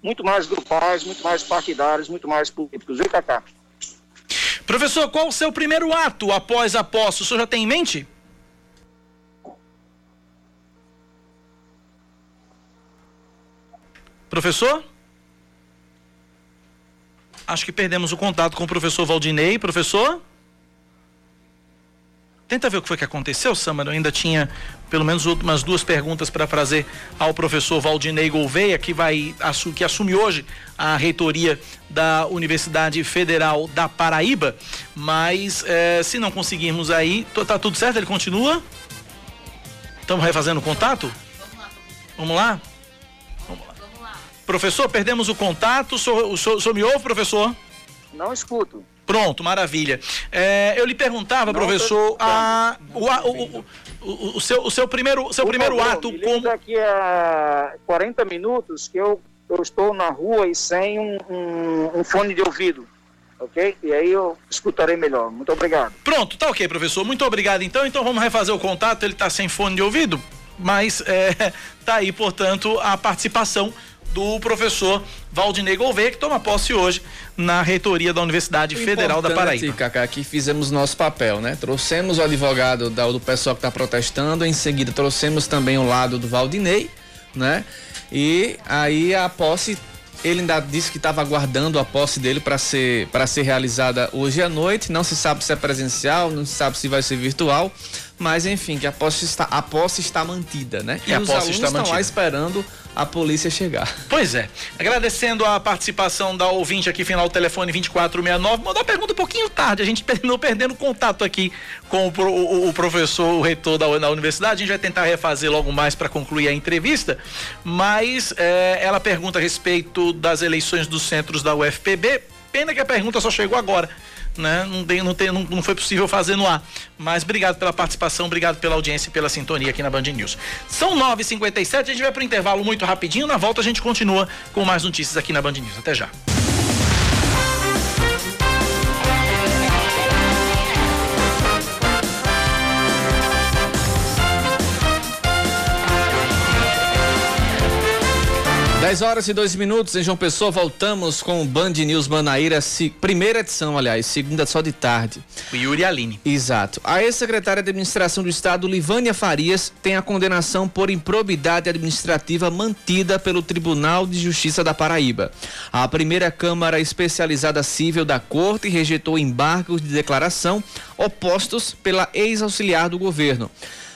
muito mais grupais, muito mais partidários, muito mais políticos. Vem cá. Professor, qual o seu primeiro ato após a posse? O senhor já tem em mente? Professor? Acho que perdemos o contato com o professor Valdinei. Professor? Tenta ver o que foi que aconteceu, Samara. Eu ainda tinha pelo menos umas duas perguntas para fazer ao professor Valdinei Gouveia, que vai que assume hoje a reitoria da Universidade Federal da Paraíba. Mas eh, se não conseguirmos aí, tá tudo certo? Ele continua? Estamos refazendo o contato? Vamos lá? Vamos lá. Professor, perdemos o contato. O senhor, o senhor, o senhor me ouve, professor? Não escuto. Pronto, maravilha. É, eu lhe perguntava, Não, professor, a, o, o, o, o, seu, o seu primeiro, seu Por primeiro favor, ato como. daqui a 40 minutos que eu, eu estou na rua e sem um, um- um fone de ouvido, ok? E aí eu escutarei melhor. Muito obrigado. Pronto, tá ok, professor. Muito obrigado então. Então vamos refazer o contato. Ele tá sem fone de ouvido, mas é, [laughs] tá aí, portanto, a participação do professor Valdinei Gouveia, que toma posse hoje na reitoria da Universidade Federal da Paraíba. Cacá, que fizemos nosso papel, né? Trouxemos o advogado da- do pessoal que está protestando, em seguida trouxemos também o lado do Valdinei, né? E aí a posse, ele ainda disse que estava aguardando a posse dele para ser para ser realizada hoje à noite. Não se sabe se é presencial, não se sabe se vai ser virtual, mas enfim, que a posse está a posse está mantida, né? E a os posse alunos está estão lá mantida. esperando a polícia chegar. Pois é. Agradecendo a participação da ouvinte aqui, final do telefone 2469. Mandou a pergunta um pouquinho tarde. A gente [laughs] terminou perdendo contato aqui com o, o- o professor, o reitor da, da universidade. A gente vai tentar refazer logo mais para concluir a entrevista. Mas eh, ela pergunta a respeito das eleições dos centros da UFPB. Pena que a pergunta só chegou agora. Né? Não, tem, não, tem, não, não foi possível fazer no ar. Mas obrigado pela participação, obrigado pela audiência e pela sintonia aqui na Band News. São 9h57, a gente vai para o intervalo muito rapidinho. Na volta a gente continua com mais notícias aqui na Band News. Até já. 10 horas e 2 minutos em João Pessoa, voltamos com o Band News Manaíra, se- primeira edição, aliás, segunda só de tarde. O Yuri Aline. Exato. A ex-secretária de Administração do Estado, Livânia Farias, tem a condenação por improbidade administrativa mantida pelo Tribunal de Justiça da Paraíba. A primeira Câmara Especializada Civil da Corte rejeitou embargos de declaração opostos pela ex-auxiliar do governo.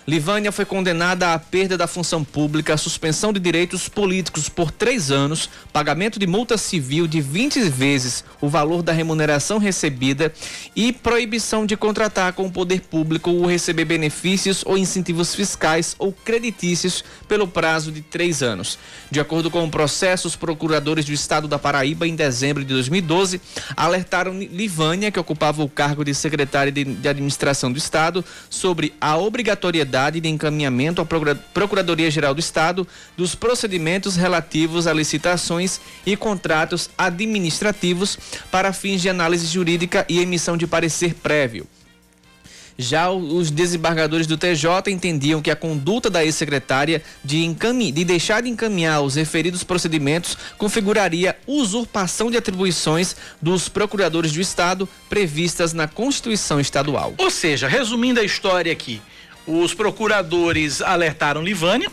Livânia foi condenada à perda da função pública, suspensão de direitos políticos por três anos, pagamento de multa civil de 20 vezes o valor da remuneração recebida e proibição de contratar com o poder público ou receber benefícios ou incentivos fiscais ou creditícios pelo prazo de três anos. De acordo com o processo, os procuradores do estado da Paraíba, em dezembro de 2012, alertaram Livânia, que ocupava o cargo de secretária de, administração do estado, sobre a obrigatoriedade de encaminhamento à Procura- Procuradoria-Geral do Estado dos procedimentos relativos a licitações e contratos administrativos para fins de análise jurídica e emissão de parecer prévio. Já os desembargadores do TJ entendiam que a conduta da ex-secretária de, de deixar de encaminhar os referidos procedimentos configuraria usurpação de atribuições dos procuradores do Estado previstas na Constituição Estadual. Ou seja, resumindo a história aqui, os procuradores alertaram Livânia.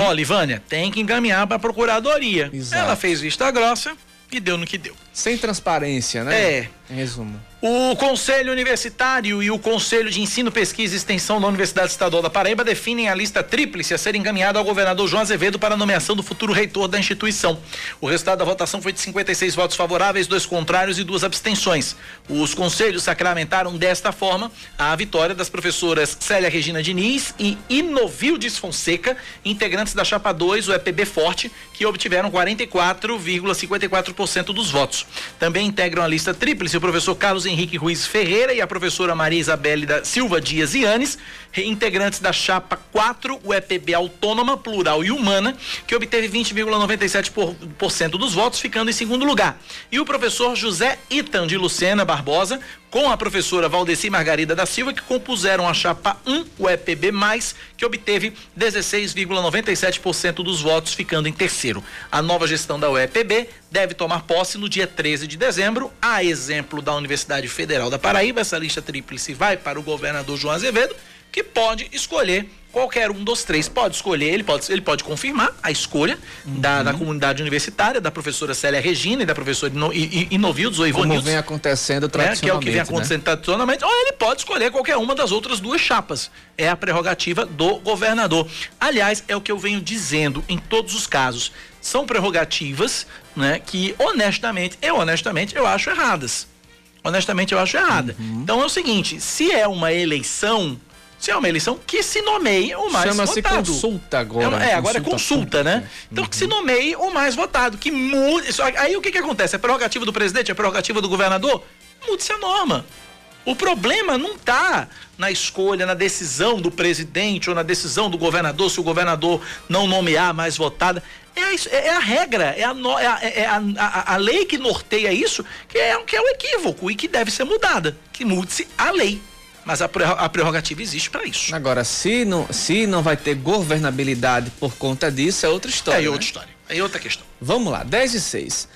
Ó, Livânia, tem que encaminhar para a procuradoria. Exato. Ela fez vista grossa e deu no que deu. Sem transparência, né? É. Em resumo. O Conselho Universitário e o Conselho de Ensino, Pesquisa e Extensão da Universidade Estadual da Paraíba definem a lista tríplice a ser encaminhada ao governador João Azevedo para a nomeação do futuro reitor da instituição. O resultado da votação foi de 56 votos favoráveis, dois contrários e duas abstenções. Os conselhos sacramentaram desta forma a vitória das professoras Célia Regina Diniz e Inovildes Fonseca, integrantes da Chapa 2, o EPB Forte, que obtiveram 44,54% dos votos. Também integram a lista tríplice o professor Carlos Henrique Ruiz Ferreira e a professora Maria Isabelle da Silva Dias Ianes, integrantes da chapa 4, o EPB Autônoma, Plural e Humana, que obteve 20,97% dos votos, ficando em segundo lugar. E o professor José Itan de Lucena Barbosa, com a professora Valdeci Margarida da Silva, que compuseram a chapa 1, o EPB+, que obteve 16,97% dos votos, ficando em terceiro. A nova gestão da UEPB deve tomar posse no dia 13 de dezembro, a exemplo da Universidade Federal da Paraíba. Essa lista tríplice vai para o governador João Azevedo, que pode escolher qualquer um dos três. Pode escolher, ele pode, ele pode confirmar a escolha da, da comunidade universitária, da professora Célia Regina e da professora Ino, I- I- Inovildes ou Como Ivonildes vem acontecendo né, tradicionalmente. que é o que vem né? acontecendo tradicionalmente, ou ele pode escolher qualquer uma das outras duas chapas. É a prerrogativa do governador. Aliás, é o que eu venho dizendo em todos os casos. São prerrogativas, né, que honestamente, eu honestamente, eu acho erradas. Honestamente, eu acho errada. Uhum. Então é o seguinte, se é uma eleição, Se é uma eleição que se nomeie o mais Chama-se votado. consulta É, agora. uma- é, agora é consulta, né? pública. Então que se nomeie o mais votado, que mude. Aí o que que acontece? É prerrogativa do presidente, é prerrogativa do governador? Mude-se a norma. O problema não está na escolha, na decisão do presidente ou na decisão do governador, se o governador não nomear a mais votada. É a, is- é a regra, é, a, é a- é a lei que norteia isso, que é, que é o equívoco e que deve ser mudada. Que mude-se a lei. Mas a, a prerrogativa existe para isso. Agora, se não, se não vai ter governabilidade por conta disso, é outra história. É né? outra história. É outra questão. Vamos lá, 10 e 6.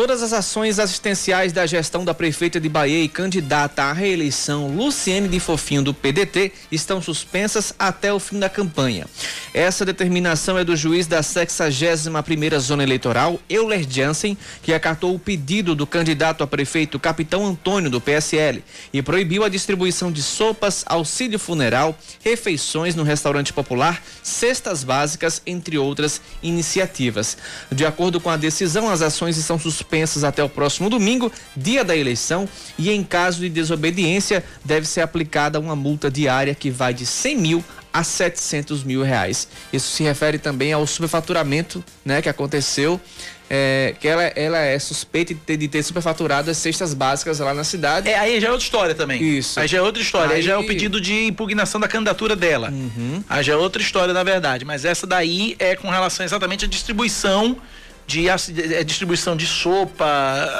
Todas as ações assistenciais da gestão da prefeita de Bahia e candidata à reeleição Luciene de Fofinho do PDT estão suspensas até o fim da campanha. Essa determinação é do juiz da 61ª Zona Eleitoral, Euler Jansen, que acatou o pedido do candidato a prefeito Capitão Antônio do PSL e proibiu a distribuição de sopas, auxílio funeral, refeições no restaurante popular, cestas básicas, entre outras iniciativas. De acordo com a decisão, as ações estão suspensas até o próximo domingo, dia da eleição, e em caso de desobediência, deve ser aplicada uma multa diária que vai de 100 mil a 700 mil reais. Isso se refere também ao superfaturamento, né, que aconteceu, é, que ela, ela é suspeita de ter, de ter superfaturado as cestas básicas lá na cidade. É, aí já é outra história também. Isso. Aí já é outra história. Aí, já é o Aí- pedido de impugnação da candidatura dela. Aí já é outra história, na verdade. Mas essa daí é com relação exatamente à distribuição de é, distribuição de sopa,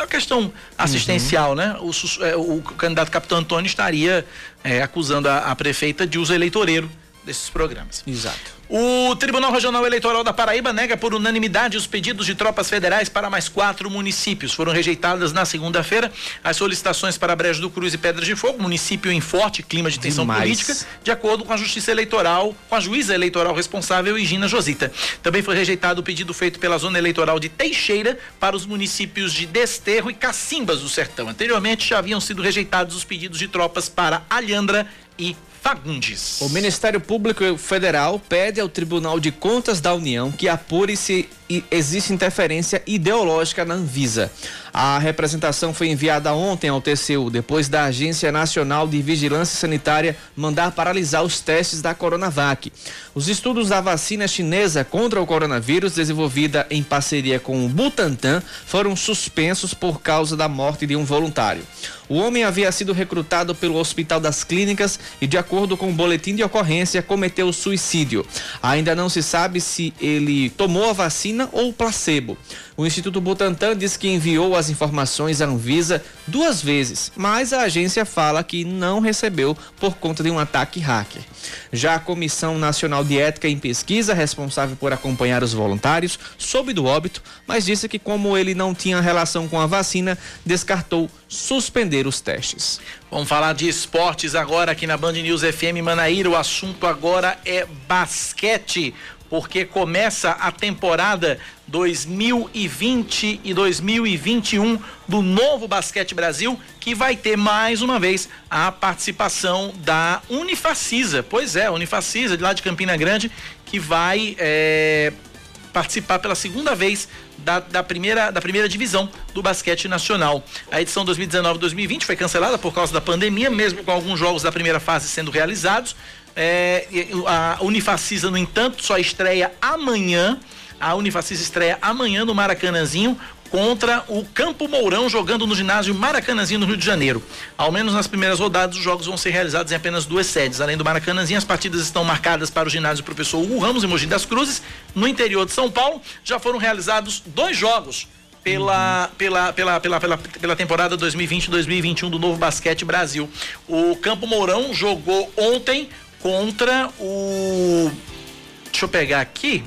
a questão assistencial, né? O, é, o candidato Capitão Antônio estaria é, acusando a, a prefeita de uso eleitoreiro desses programas. Exato. O Tribunal Regional Eleitoral da Paraíba nega por unanimidade os pedidos de tropas federais para mais quatro municípios. Foram rejeitadas na segunda-feira as solicitações para Brejo do Cruz e Pedras de Fogo, município em forte clima de tensão Demais. política, de acordo com a Justiça Eleitoral, com a juíza eleitoral responsável, Higina Josita. Também foi rejeitado o pedido feito pela Zona Eleitoral de Teixeira para os municípios de Desterro e Cacimbas do Sertão. Anteriormente já haviam sido rejeitados os pedidos de tropas para Alhandra e Fagundes. O Ministério Público Federal pede ao Tribunal de Contas da União que apure se existe interferência ideológica na Anvisa. A representação foi enviada ontem ao TCU, depois da Agência Nacional de Vigilância Sanitária mandar paralisar os testes da Coronavac. Os estudos da vacina chinesa contra o coronavírus, desenvolvida em parceria com o Butantan, foram suspensos por causa da morte de um voluntário. O homem havia sido recrutado pelo Hospital das Clínicas e, de acordo com o boletim de ocorrência, cometeu suicídio. Ainda não se sabe se ele tomou a vacina ou placebo. O Instituto Butantan diz que enviou as informações à Anvisa duas vezes, mas a agência fala que não recebeu por conta de um ataque hacker. Já a Comissão Nacional de Ética em Pesquisa, responsável por acompanhar os voluntários, soube do óbito, mas disse que, como ele não tinha relação com a vacina, descartou suspender os testes. Vamos falar de esportes agora aqui na Band News FM Manaíra. O assunto agora é basquete, porque começa a temporada 2020 e 2021 do Novo Basquete Brasil, que vai ter mais uma vez a participação da Unifacisa. Pois é, Unifacisa, de lá de Campina Grande, que vai é, participar pela segunda vez da, da, primeira, da primeira divisão do basquete nacional. A edição 2019-2020 foi cancelada por causa da pandemia, mesmo com alguns jogos da primeira fase sendo realizados. É, a Unifacisa, no entanto, só estreia amanhã. A Unifacisa estreia amanhã no Maracanãzinho contra o Campo Mourão, jogando no ginásio Maracanãzinho, no Rio de Janeiro. Ao menos nas primeiras rodadas, os jogos vão ser realizados em apenas duas sedes. Além do Maracanãzinho, as partidas estão marcadas para o ginásio Professor Hugo Ramos, em Mogi das Cruzes. No interior de São Paulo, já foram realizados dois jogos pela, pela, pela, pela, pela, pela temporada 2020-2021 do Novo Basquete Brasil. O Campo Mourão jogou ontem contra o. Deixa eu pegar aqui.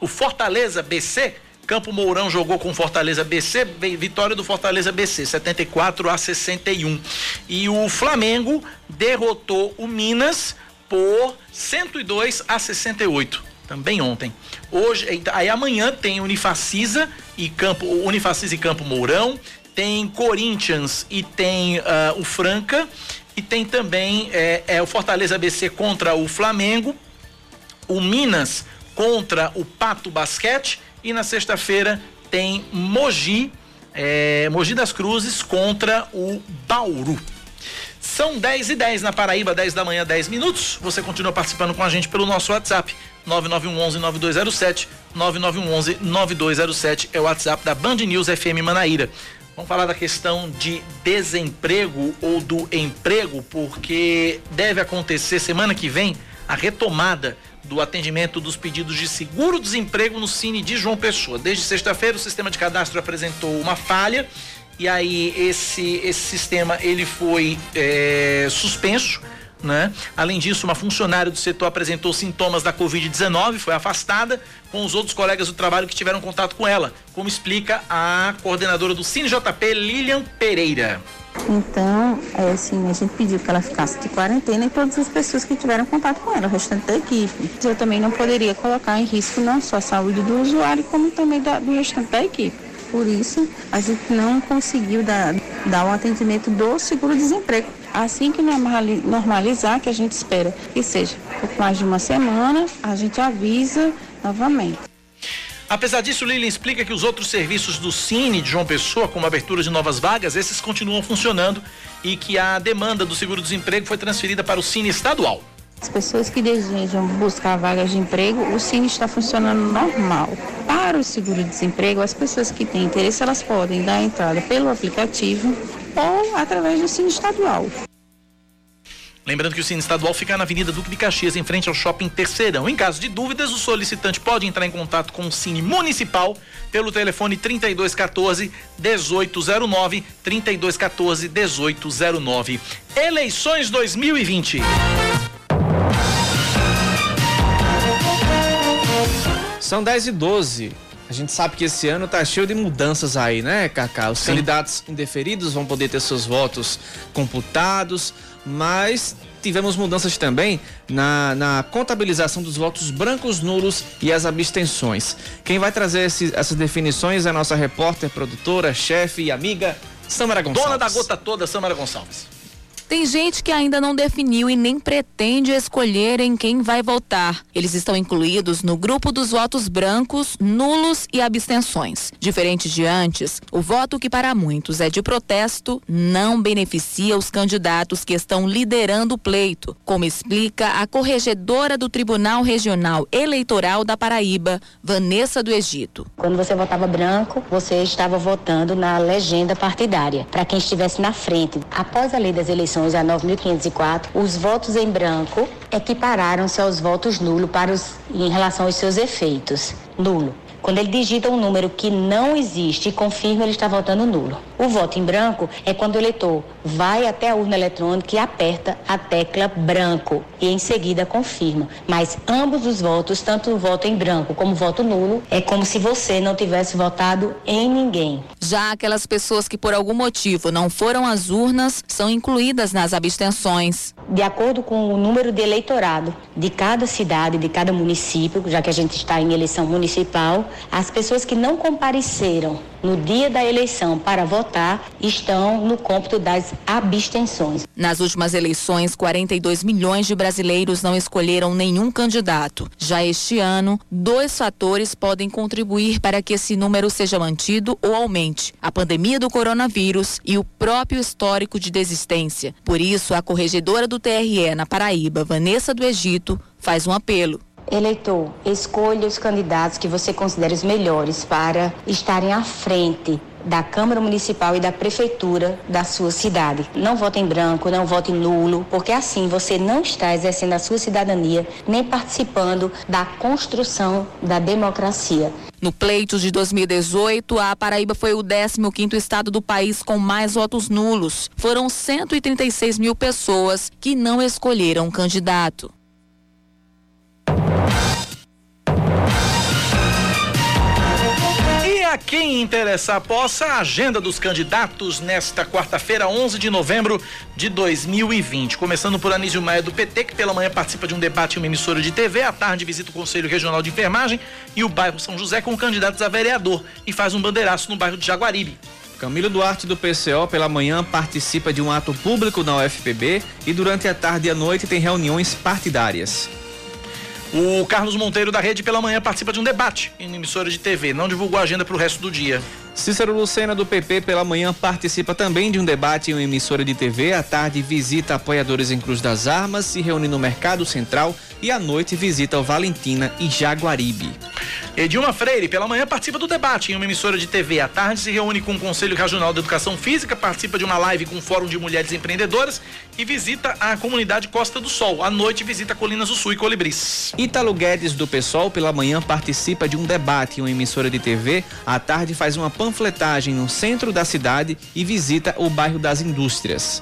O Fortaleza BC. Campo Mourão jogou com Fortaleza BC, vitória do Fortaleza BC, 74 a 61. E o Flamengo derrotou o Minas por 102 a 68 também ontem. Hoje, aí amanhã tem Unifacisa e Campo Unifacisa e Campo Mourão, tem Corinthians e tem uh, o Franca e tem também é, é, o Fortaleza BC contra o Flamengo, o Minas contra o Pato Basquete e na sexta-feira tem Mogi, é, Mogi das Cruzes contra o Bauru. São 10 e 10 na Paraíba, 10 da manhã, 10 minutos. Você continua participando com a gente pelo nosso WhatsApp. 9911-9207. 9911-9207 é o WhatsApp da Band News FM Manaíra. Vamos falar da questão de desemprego ou do emprego, porque deve acontecer semana que vem a retomada do atendimento dos pedidos de seguro-desemprego no Cine de João Pessoa. Desde sexta-feira, o sistema de cadastro apresentou uma falha e aí esse, esse sistema ele foi é, suspenso. Né? Além disso, uma funcionária do setor apresentou sintomas da Covid-19, foi afastada, com os outros colegas do trabalho que tiveram contato com ela, como explica a coordenadora do CineJP, Lilian Pereira. Então, é, assim, a gente pediu que ela ficasse de quarentena e todas as pessoas que tiveram contato com ela, o restante da equipe. Eu também não poderia colocar em risco não só a saúde do usuário, como também da, do restante da equipe. Por isso, a gente não conseguiu dar, dar um atendimento do seguro-desemprego. Assim que normalizar, que a gente espera que seja por mais de uma semana, a gente avisa novamente. Apesar disso, Lili explica que os outros serviços do Cine de João Pessoa, como abertura de novas vagas, esses continuam funcionando e que a demanda do seguro-desemprego foi transferida para o Cine estadual. As pessoas que desejam buscar vagas de emprego, o Cine está funcionando normal. Para o seguro-desemprego, as pessoas que têm interesse, elas podem dar entrada pelo aplicativo ou através do Cine estadual. Lembrando que o Cine Estadual fica na Avenida Duque de Caxias, em frente ao Shopping Terceirão. Em caso de dúvidas, o solicitante pode entrar em contato com o Cine Municipal pelo telefone 3214 1809, 3214 1809. Eleições 2020. São 10 e 12. A gente sabe que esse ano tá cheio de mudanças aí, né, Cacá? Os Sim. candidatos indeferidos vão poder ter seus votos computados mas tivemos mudanças também na, na contabilização dos votos brancos, nulos e as abstenções. Quem vai trazer esse, essas definições é a nossa repórter, produtora, chefe e amiga, Samara Gonçalves. Dona da gota toda, Samara Gonçalves. Tem gente que ainda não definiu e nem pretende escolher em quem vai votar. Eles estão incluídos no grupo dos votos brancos, nulos e abstenções. Diferente de antes, o voto que para muitos é de protesto não beneficia os candidatos que estão liderando o pleito, como explica a corregedora do Tribunal Regional Eleitoral da Paraíba, Vanessa do Egito. Quando você votava branco, você estava votando na legenda partidária, para quem estivesse na frente. Após a lei das eleições eleições a 9.504, os votos em branco equipararam-se aos votos nulo para os, em relação aos seus efeitos. Nulo. Quando ele digita um número que não existe e confirma, ele está votando nulo. O voto em branco é quando o eleitor vai até a urna eletrônica e aperta a tecla branco e em seguida confirma. Mas ambos os votos, tanto o voto em branco como o voto nulo, é como se você não tivesse votado em ninguém. Já aquelas pessoas que por algum motivo não foram às urnas são incluídas nas abstenções. De acordo com o número de eleitorado de cada cidade, de cada município, já que a gente está em eleição municipal, as pessoas que não compareceram no dia da eleição para votar estão no cômputo das abstenções. Nas últimas eleições, 42 milhões de brasileiros não escolheram nenhum candidato. Já este ano, dois fatores podem contribuir para que esse número seja mantido ou aumente: a pandemia do coronavírus e o próprio histórico de desistência. Por isso, a corregedora do TRE na Paraíba, Vanessa do Egito, faz um apelo. Eleitor, escolha os candidatos que você considera os melhores para estarem à frente da Câmara Municipal e da Prefeitura da sua cidade. Não vote em branco, não vote nulo, porque assim você não está exercendo a sua cidadania nem participando da construção da democracia. No pleito de 2018, a Paraíba foi o 15º estado do país com mais votos nulos. Foram 136 mil pessoas que não escolheram candidato. Quem interessar, possa a agenda dos candidatos nesta quarta-feira, 11 de novembro de 2020. Começando por Anísio Maia do PT, que pela manhã participa de um debate em uma emissora de TV, à tarde visita o Conselho Regional de Enfermagem e o bairro São José com candidatos a vereador e faz um bandeiraço no bairro de Jaguaribe. Camilo Duarte do PCO pela manhã participa de um ato público na UFPB e durante a tarde e a noite tem reuniões partidárias. O Carlos Monteiro da Rede pela manhã participa de um debate em emissora de TV, não divulgou a agenda para o resto do dia. Cícero Lucena, do PP, pela manhã participa também de um debate em uma emissora de TV. À tarde, visita apoiadores em Cruz das Armas, se reúne no Mercado Central e à noite visita o Valentina e Jaguaribe. Edilma Freire, pela manhã, participa do debate em uma emissora de TV. À tarde, se reúne com o Conselho Regional de Educação Física, participa de uma live com o Fórum de Mulheres Empreendedoras e visita a comunidade Costa do Sol. À noite, visita Colinas do Sul e Colibris. Ítalo Guedes, do PSOL, pela manhã, participa de um debate em uma emissora de TV. À tarde, faz uma panfletagem no centro da cidade e visita o bairro das Indústrias.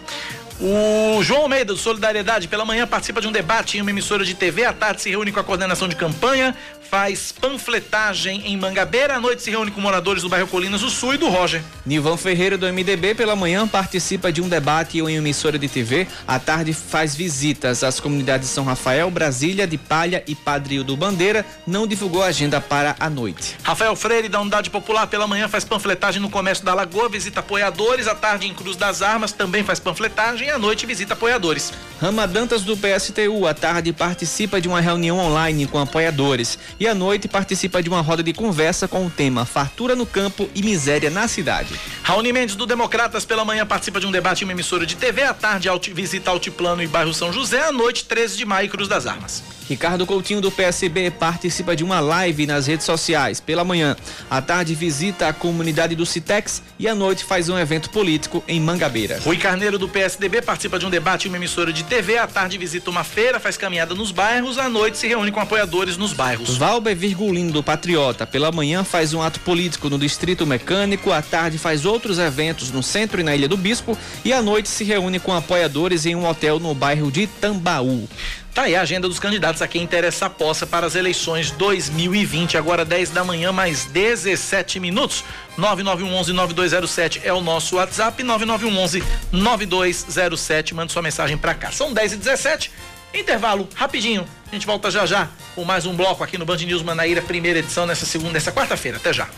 O João Almeida, do Solidariedade, pela manhã participa de um debate em uma emissora de TV. À tarde se reúne com a coordenação de campanha, faz panfletagem em Mangabeira. À noite se reúne com moradores do bairro Colinas do Sul e do Roger. Nilvan Ferreira, do MDB, pela manhã participa de um debate em uma emissora de TV. À tarde faz visitas às comunidades de São Rafael, Brasília, de Palha e Padrio do Bandeira. Não divulgou a agenda para a noite. Rafael Freire, da Unidade Popular, pela manhã faz panfletagem no comércio da Lagoa, visita apoiadores. À tarde em Cruz das Armas também faz panfletagem à noite visita apoiadores. Rama Dantas do PSTU, à tarde participa de uma reunião online com apoiadores e à noite participa de uma roda de conversa com o tema Fartura no campo e miséria na cidade. Raoni Mendes do Democratas pela manhã participa de um debate em uma emissora de TV, à tarde visita Altiplano e bairro São José, à noite 13 de maio Cruz das Armas. Ricardo Coutinho do PSB participa de uma live nas redes sociais pela manhã. À tarde visita a comunidade do Citex e à noite faz um evento político em Mangabeira. Rui Carneiro do PSDB participa de um debate em uma emissora de TV. À tarde visita uma feira, faz caminhada nos bairros. À noite se reúne com apoiadores nos bairros. Valber Virgulino do Patriota pela manhã faz um ato político no Distrito Mecânico. À tarde faz outros eventos no centro e na Ilha do Bispo e à noite se reúne com apoiadores em um hotel no bairro de Tambaú. Tá aí a agenda dos candidatos a quem interessa a poça para as eleições 2020. Agora 10 da manhã, mais 17 minutos. 9911-9207 é o nosso WhatsApp. 9911-9207. Manda sua mensagem para cá. São 10 e 17 Intervalo rapidinho. A gente volta já já com mais um bloco aqui no Band News Manaíra, primeira edição nessa segunda, nessa quarta-feira. Até já.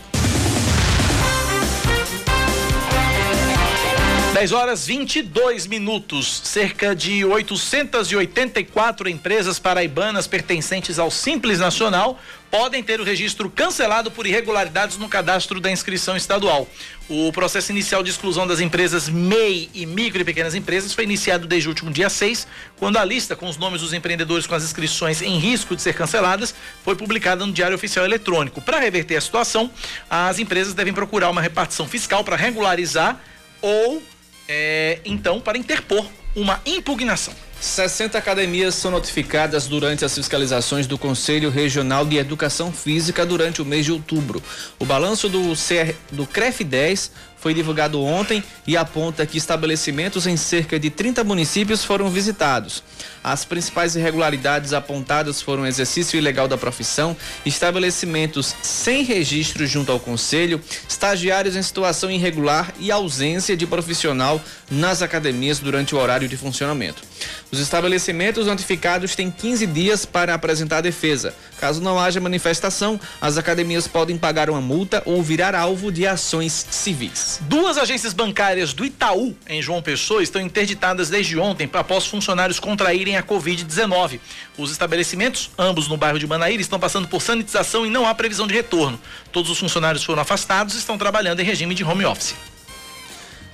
10 horas 22 minutos. Cerca de 884 empresas paraibanas pertencentes ao Simples Nacional podem ter o registro cancelado por irregularidades no cadastro da inscrição estadual. O processo inicial de exclusão das empresas MEI e micro e pequenas empresas foi iniciado desde o último dia 6, quando a lista com os nomes dos empreendedores com as inscrições em risco de ser canceladas foi publicada no Diário Oficial Eletrônico. Para reverter a situação, as empresas devem procurar uma repartição fiscal para regularizar ou é, então, para interpor uma impugnação. 60 academias são notificadas durante as fiscalizações do Conselho Regional de Educação Física durante o mês de outubro. O balanço do, CR, do CREF 10 foi divulgado ontem e aponta que estabelecimentos em cerca de 30 municípios foram visitados. As principais irregularidades apontadas foram exercício ilegal da profissão, estabelecimentos sem registro junto ao conselho, estagiários em situação irregular e ausência de profissional nas academias durante o horário de funcionamento. Os estabelecimentos notificados têm 15 dias para apresentar a defesa. Caso não haja manifestação, as academias podem pagar uma multa ou virar alvo de ações civis. Duas agências bancárias do Itaú, em João Pessoa, estão interditadas desde ontem após funcionários contraírem a Covid-19. Os estabelecimentos, ambos no bairro de Manaíra, estão passando por sanitização e não há previsão de retorno. Todos os funcionários foram afastados e estão trabalhando em regime de home office.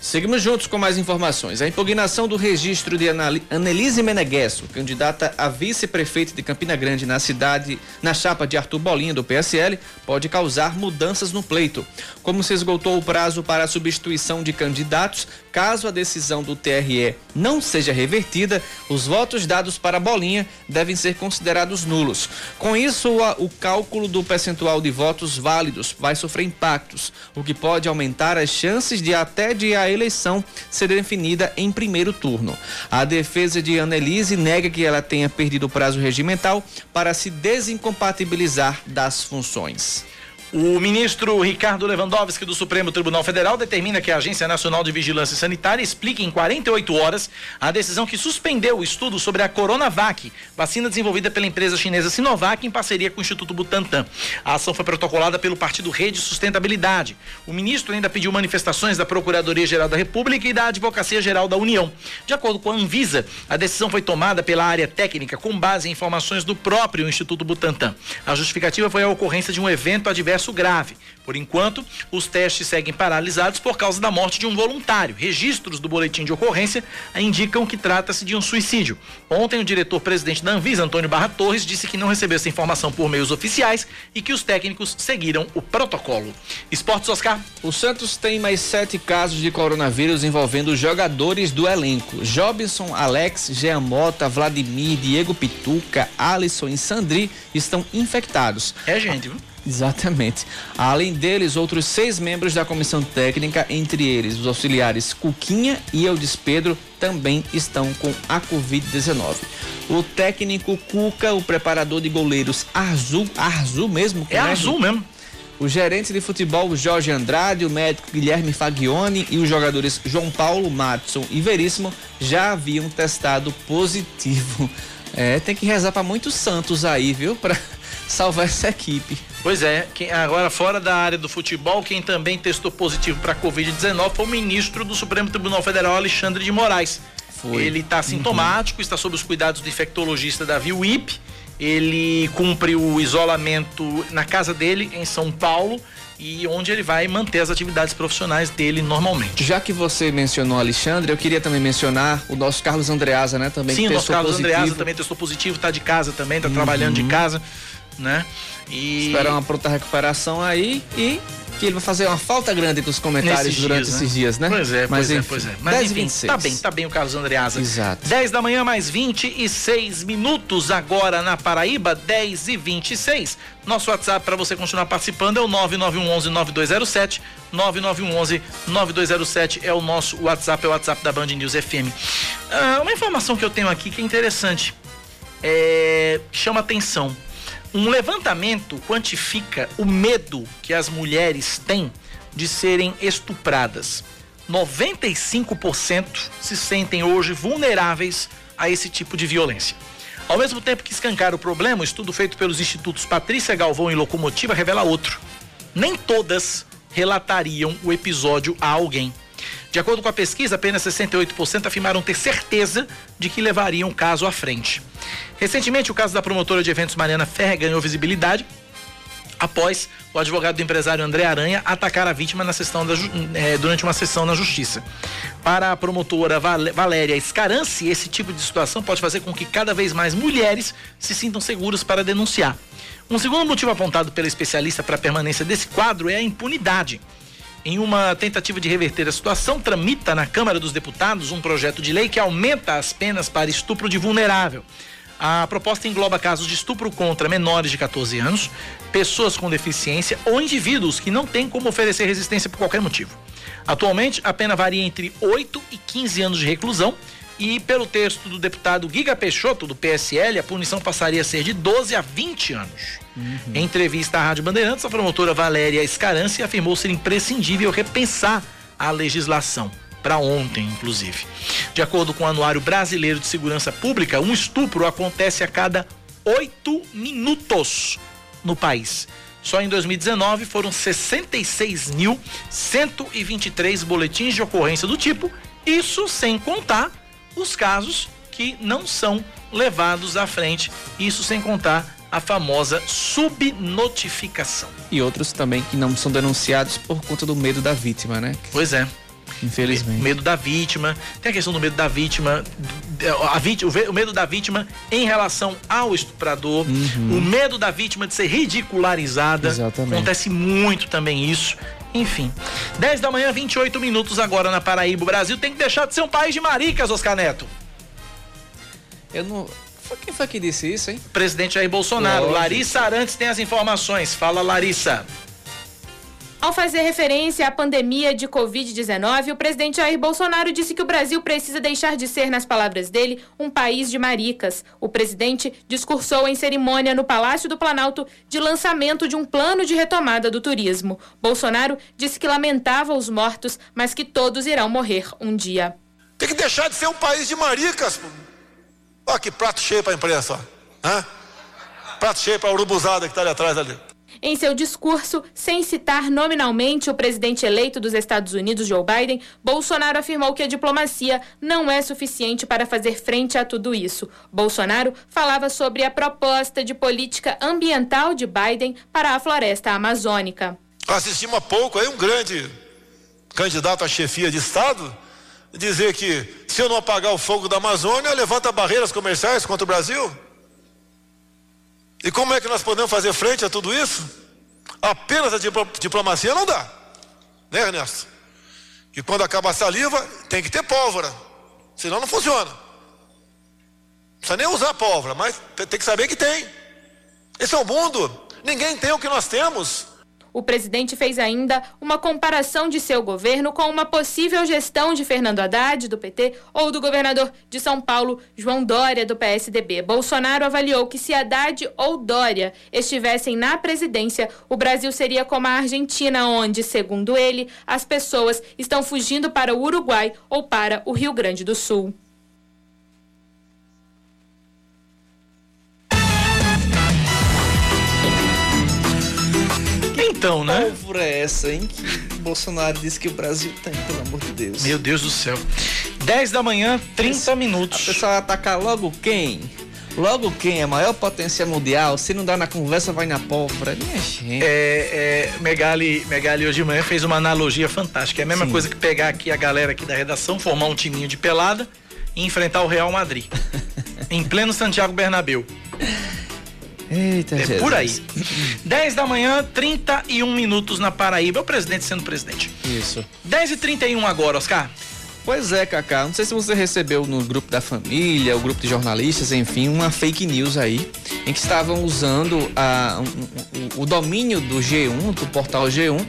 Seguimos juntos com mais informações. A impugnação do registro de Annelise Meneghesso, candidata a vice-prefeito de Campina Grande na cidade, na chapa de Arthur Bolinha do PSL, pode causar mudanças no pleito. Como se esgotou o prazo para a substituição de candidatos, caso a decisão do TRE não seja revertida, os votos dados para Bolinha devem ser considerados nulos. Com isso, o cálculo do percentual de votos válidos vai sofrer impactos, o que pode aumentar as chances de até de a eleição ser definida em primeiro turno. A defesa de Annelise nega que ela tenha perdido o prazo regimental para se desincompatibilizar das funções. O ministro Ricardo Lewandowski do Supremo Tribunal Federal determina que a Agência Nacional de Vigilância Sanitária explique em 48 horas a decisão que suspendeu o estudo sobre a Coronavac, vacina desenvolvida pela empresa chinesa Sinovac em parceria com o Instituto Butantan. A ação foi protocolada pelo partido Rede Sustentabilidade. O ministro ainda pediu manifestações da Procuradoria-Geral da República e da Advocacia Geral da União. De acordo com a Anvisa, a decisão foi tomada pela área técnica com base em informações do próprio Instituto Butantan. A justificativa foi a ocorrência de um evento adverso processo grave. Por enquanto, os testes seguem paralisados por causa da morte de um voluntário. Registros do boletim de ocorrência indicam que trata-se de um suicídio. Ontem, o diretor-presidente da Anvisa, Antônio Barra Torres, disse que não recebeu essa informação por meios oficiais e que os técnicos seguiram o protocolo. Esportes Oscar. O Santos tem mais sete casos de coronavírus envolvendo jogadores do elenco. Jobson, Alex, Jean Mota, Vladimir, Diego Pituca, Alisson e Sandri estão infectados. É gente, viu? Exatamente. Além deles, outros seis membros da comissão técnica, entre eles os auxiliares Cuquinha e Eudes Pedro, também estão com a Covid-19. O técnico Cuca, o preparador de goleiros Arzu, Arzu mesmo? É Arzu mesmo. O gerente de futebol Jorge Andrade, o médico Guilherme Fagione e os jogadores João Paulo, Matson e Veríssimo já haviam testado positivo. É, tem que rezar para muitos santos aí, viu? [laughs] Para salvar essa equipe. Pois é, quem, agora fora da área do futebol, quem também testou positivo para Covid-19 foi o ministro do Supremo Tribunal Federal, Alexandre de Moraes. Foi. Ele está sintomático, uhum. está sob os cuidados do infectologista Davi Wip. Ele cumpre o isolamento na casa dele, em São Paulo, e onde ele vai manter as atividades profissionais dele normalmente. Já que você mencionou Alexandre, eu queria também mencionar o nosso Carlos Andreasa, né? Também Sim, o nosso Carlos positivo. Andreasa também testou positivo, está de casa também, está uhum. trabalhando de casa né? E... Esperar uma pronta recuperação aí e que ele vai fazer uma falta grande dos comentários Nesses durante dias, esses né? dias, né? Pois é, Mas, pois é, enfim, é, pois é. Mas 10 enfim, 26. tá bem, tá bem o Carlos Andreasa. Exato. 10 da manhã mais 26 minutos agora na Paraíba, 10 e 26. Nosso WhatsApp para você continuar participando é o 9911 9207. 9911 9207 é o nosso WhatsApp, é o WhatsApp da Band News FM. Ah, uma informação que eu tenho aqui que é interessante, é, chama atenção. Um levantamento quantifica o medo que as mulheres têm de serem estupradas. 95% se sentem hoje vulneráveis a esse tipo de violência. Ao mesmo tempo que escancar o problema, o estudo feito pelos institutos Patrícia Galvão e Locomotiva revela outro. Nem todas relatariam o episódio a alguém. De acordo com a pesquisa, apenas 68% afirmaram ter certeza de que levariam o caso à frente. Recentemente, o caso da promotora de eventos Mariana Ferre ganhou visibilidade após o advogado do empresário André Aranha atacar a vítima na sessão da, é, durante uma sessão na justiça. Para a promotora Valéria Escarance, esse tipo de situação pode fazer com que cada vez mais mulheres se sintam seguras para denunciar. Um segundo motivo apontado pela especialista para a permanência desse quadro é a impunidade. Em uma tentativa de reverter a situação, tramita na Câmara dos Deputados um projeto de lei que aumenta as penas para estupro de vulnerável. A proposta engloba casos de estupro contra menores de 14 anos, pessoas com deficiência ou indivíduos que não têm como oferecer resistência por qualquer motivo. Atualmente, a pena varia entre 8 e 15 anos de reclusão e, pelo texto do deputado Giga Peixoto, do PSL, a punição passaria a ser de 12 a 20 anos. Uhum. Em entrevista à Rádio Bandeirantes, a promotora Valéria Escarance afirmou ser imprescindível repensar a legislação para ontem, inclusive. De acordo com o Anuário Brasileiro de Segurança Pública, um estupro acontece a cada oito minutos no país. Só em 2019 foram 66.123 boletins de ocorrência do tipo, isso sem contar os casos que não são levados à frente, isso sem contar a famosa subnotificação. E outros também que não são denunciados por conta do medo da vítima, né? Pois é. Infelizmente. Medo da vítima. Tem a questão do medo da vítima, a vítima o medo da vítima em relação ao estuprador, uhum. o medo da vítima de ser ridicularizada. Exatamente. Acontece muito também isso. Enfim. 10 da manhã, 28 minutos agora na Paraíba. O Brasil tem que deixar de ser um país de maricas, Oscar Neto. Eu não. Quem foi que disse isso, hein? Presidente Jair Bolsonaro. Lógico. Larissa Arantes tem as informações. Fala, Larissa. Ao fazer referência à pandemia de Covid-19, o presidente Jair Bolsonaro disse que o Brasil precisa deixar de ser, nas palavras dele, um país de maricas. O presidente discursou em cerimônia no Palácio do Planalto de lançamento de um plano de retomada do turismo. Bolsonaro disse que lamentava os mortos, mas que todos irão morrer um dia. Tem que deixar de ser um país de maricas. Olha que prato cheio para a imprensa. Hã? Prato cheio para a urubuzada que está ali atrás ali. Em seu discurso, sem citar nominalmente o presidente eleito dos Estados Unidos, Joe Biden, Bolsonaro afirmou que a diplomacia não é suficiente para fazer frente a tudo isso. Bolsonaro falava sobre a proposta de política ambiental de Biden para a floresta amazônica. Assistimos há pouco aí um grande candidato à chefia de Estado dizer que se eu não apagar o fogo da Amazônia, levanta barreiras comerciais contra o Brasil. E como é que nós podemos fazer frente a tudo isso? Apenas a diplomacia não dá, né, Ernesto? E quando acaba a saliva, tem que ter pólvora, senão não funciona. Não precisa nem usar pólvora, mas tem que saber que tem. Esse é o mundo. Ninguém tem o que nós temos. O presidente fez ainda uma comparação de seu governo com uma possível gestão de Fernando Haddad, do PT, ou do governador de São Paulo, João Dória, do PSDB. Bolsonaro avaliou que se Haddad ou Dória estivessem na presidência, o Brasil seria como a Argentina, onde, segundo ele, as pessoas estão fugindo para o Uruguai ou para o Rio Grande do Sul. Então, né? Pólvora é essa, hein? Que Bolsonaro disse que o Brasil tem, pelo amor de Deus. Meu Deus do céu. 10 da manhã, 30 minutos. A pessoa atacar logo quem? Logo quem? A maior potência mundial? Se não dá na conversa, vai na pólvora. Minha gente. É, é, Megali, Megali hoje de manhã fez uma analogia fantástica. É a mesma Sim. coisa que pegar aqui a galera aqui da redação, formar um timinho de pelada e enfrentar o Real Madrid. [laughs] em pleno Santiago Bernabéu. Eita, é Jesus. por aí. 10 [laughs] da manhã, 31 minutos na Paraíba. É o presidente sendo presidente. Isso. 10 e 31 agora, Oscar. Pois é, Cacá. Não sei se você recebeu no grupo da família, o grupo de jornalistas, enfim, uma fake news aí, em que estavam usando a, um, o domínio do G1, do portal G1,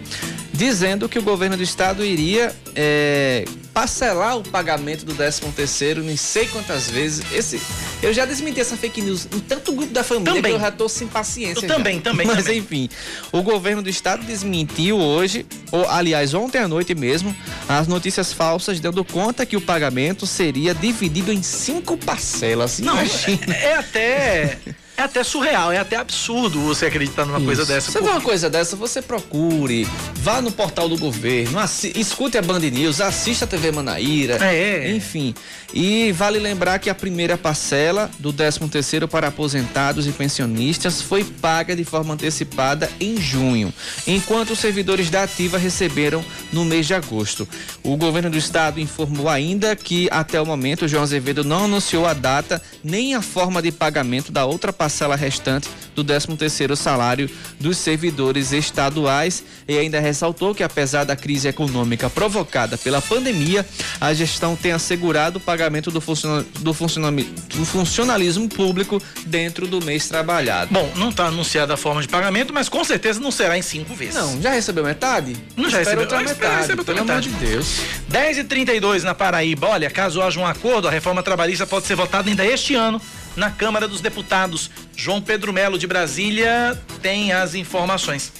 dizendo que o governo do estado iria é, parcelar o pagamento do 13 terceiro, nem sei quantas vezes. Esse, eu já desmenti essa fake news em tanto grupo da família também. que eu já tô sem paciência. Eu também, também. Mas também. enfim, o governo do estado desmentiu hoje, ou aliás, ontem à noite mesmo, as notícias falsas dando conta que o pagamento seria dividido em cinco parcelas. Não, Imagina. é, é até é até surreal, é até absurdo você acreditar numa Isso. coisa dessa. Você porque... vê uma coisa dessa, você procure, vá no portal do governo, assi... escute a Band News, assista a TV Manaíra, é. enfim. E vale lembrar que a primeira parcela do 13 terceiro para aposentados e pensionistas foi paga de forma antecipada em junho, enquanto os servidores da ativa receberam no mês de agosto. O governo do estado informou ainda que até o momento o João Azevedo não anunciou a data nem a forma de pagamento da outra parcela parcela restante do 13º salário dos servidores estaduais e ainda ressaltou que apesar da crise econômica provocada pela pandemia, a gestão tem assegurado o pagamento do, funciona, do, do funcionalismo público dentro do mês trabalhado. Bom, não está anunciada a forma de pagamento, mas com certeza não será em cinco vezes. Não, já recebeu metade? Não já recebeu outra metade, outra pelo metade. amor de Deus. 10 e 32 na Paraíba. Olha, caso haja um acordo, a reforma trabalhista pode ser votada ainda este ano na Câmara dos Deputados. João Pedro Melo de Brasília tem as informações.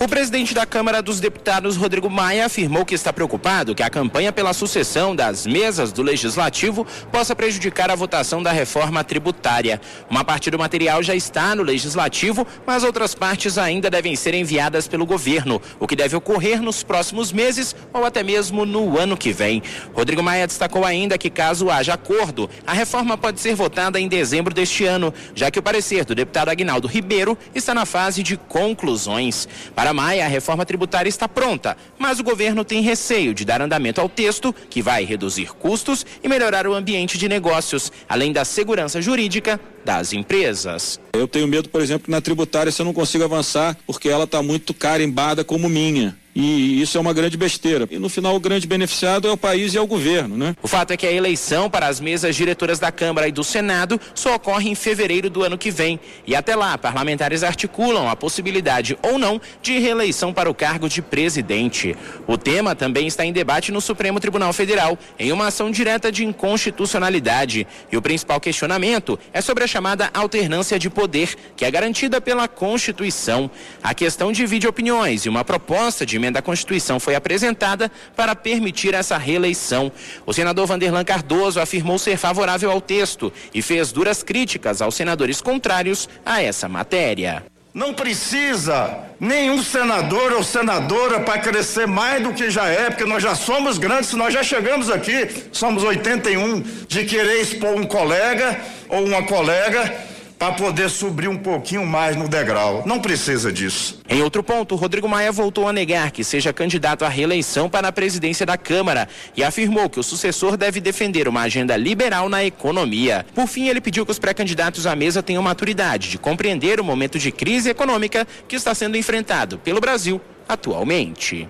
O presidente da Câmara dos Deputados, Rodrigo Maia, afirmou que está preocupado que a campanha pela sucessão das mesas do Legislativo possa prejudicar a votação da reforma tributária. Uma parte do material já está no Legislativo, mas outras partes ainda devem ser enviadas pelo governo, o que deve ocorrer nos próximos meses ou até mesmo no ano que vem. Rodrigo Maia destacou ainda que, caso haja acordo, a reforma pode ser votada em dezembro deste ano, já que o parecer do deputado Agnaldo Ribeiro está na fase de conclusões. Para para Maia, a reforma tributária está pronta, mas o governo tem receio de dar andamento ao texto, que vai reduzir custos e melhorar o ambiente de negócios, além da segurança jurídica das empresas. Eu tenho medo, por exemplo, que na tributária você não consiga avançar porque ela está muito carimbada como minha. E isso é uma grande besteira. E no final, o grande beneficiado é o país e é o governo, né? O fato é que a eleição para as mesas diretoras da Câmara e do Senado só ocorre em fevereiro do ano que vem. E até lá, parlamentares articulam a possibilidade ou não de reeleição para o cargo de presidente. O tema também está em debate no Supremo Tribunal Federal, em uma ação direta de inconstitucionalidade. E o principal questionamento é sobre a chamada alternância de poder, que é garantida pela Constituição. A questão divide opiniões e uma proposta de emenda à Constituição foi apresentada para permitir essa reeleição. O senador Vanderlan Cardoso afirmou ser favorável ao texto e fez duras críticas aos senadores contrários a essa matéria. Não precisa nenhum senador ou senadora para crescer mais do que já é, porque nós já somos grandes, nós já chegamos aqui, somos 81, de querer expor um colega ou uma colega para poder subir um pouquinho mais no degrau. Não precisa disso. Em outro ponto, Rodrigo Maia voltou a negar que seja candidato à reeleição para a presidência da Câmara e afirmou que o sucessor deve defender uma agenda liberal na economia. Por fim, ele pediu que os pré-candidatos à mesa tenham maturidade de compreender o momento de crise econômica que está sendo enfrentado pelo Brasil atualmente.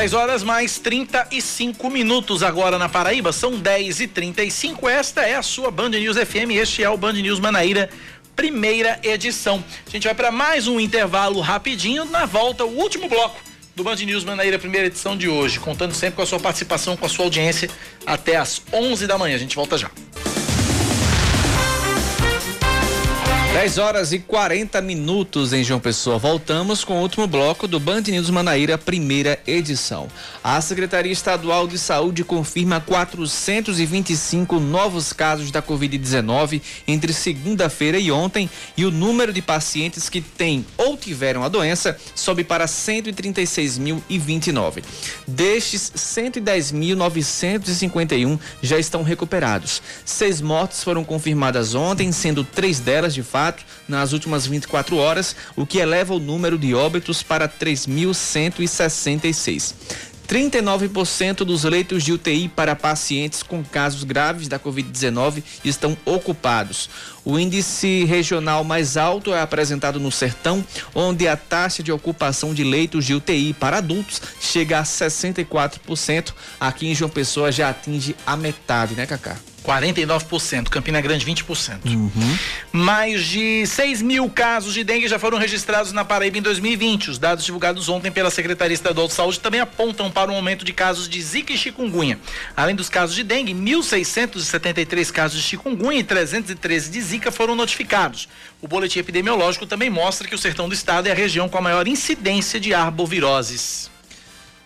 10 horas mais 35 minutos agora na Paraíba, são 10 e 35 Esta é a sua Band News FM, este é o Band News Manaíra, primeira edição. A gente vai para mais um intervalo rapidinho, na volta, o último bloco do Band News Manaíra, primeira edição de hoje, contando sempre com a sua participação, com a sua audiência, até às 11 da manhã. A gente volta já. 10 horas e 40 minutos em João Pessoa. Voltamos com o último bloco do Band News Manaíra, primeira edição. A Secretaria Estadual de Saúde confirma 425 novos casos da Covid-19 entre segunda-feira e ontem e o número de pacientes que têm ou tiveram a doença sobe para 136.029. Destes, 110.951 já estão recuperados. Seis mortes foram confirmadas ontem, sendo três delas de fato nas últimas 24 horas, o que eleva o número de óbitos para 3.166. 39% dos leitos de UTI para pacientes com casos graves da Covid-19 estão ocupados. O índice regional mais alto é apresentado no Sertão, onde a taxa de ocupação de leitos de UTI para adultos chega a 64%. Aqui em João Pessoa já atinge a metade, né, Cacá? 49%, Campina Grande 20%. Uhum. Mais de 6 mil casos de dengue já foram registrados na Paraíba em 2020. Os dados divulgados ontem pela Secretaria Estadual de Saúde também apontam para um aumento de casos de zika e chikungunya. Além dos casos de dengue, 1.673 casos de chikungunya e 313 de zika foram notificados. O boletim epidemiológico também mostra que o sertão do estado é a região com a maior incidência de arboviroses.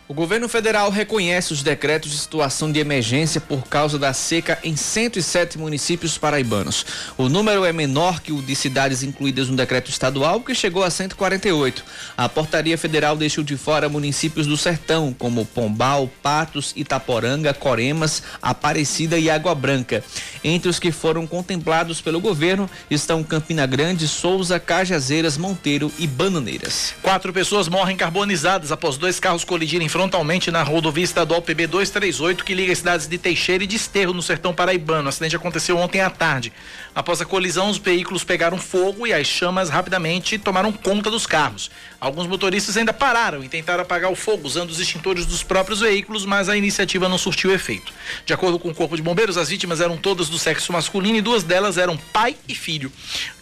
O governo federal reconhece os decretos de situação de emergência por causa da seca em 107 municípios paraibanos. O número é menor que o de cidades incluídas no decreto estadual, que chegou a 148. A portaria federal deixou de fora municípios do sertão, como Pombal, Patos, Itaporanga, Coremas, Aparecida e Água Branca. Entre os que foram contemplados pelo governo estão Campina Grande, Souza, Cajazeiras, Monteiro e Bananeiras. Quatro pessoas morrem carbonizadas após dois carros colidirem frontalmente na rodovia estadual PB 238, que liga as cidades de Teixeira e de Esterro, no sertão paraibano. O acidente aconteceu ontem à tarde. Após a colisão, os veículos pegaram fogo e as chamas rapidamente tomaram conta dos carros. Alguns motoristas ainda pararam e tentaram apagar o fogo usando os extintores dos próprios veículos, mas a iniciativa não surtiu efeito. De acordo com o Corpo de Bombeiros, as vítimas eram todas do sexo masculino e duas delas eram pai e filho.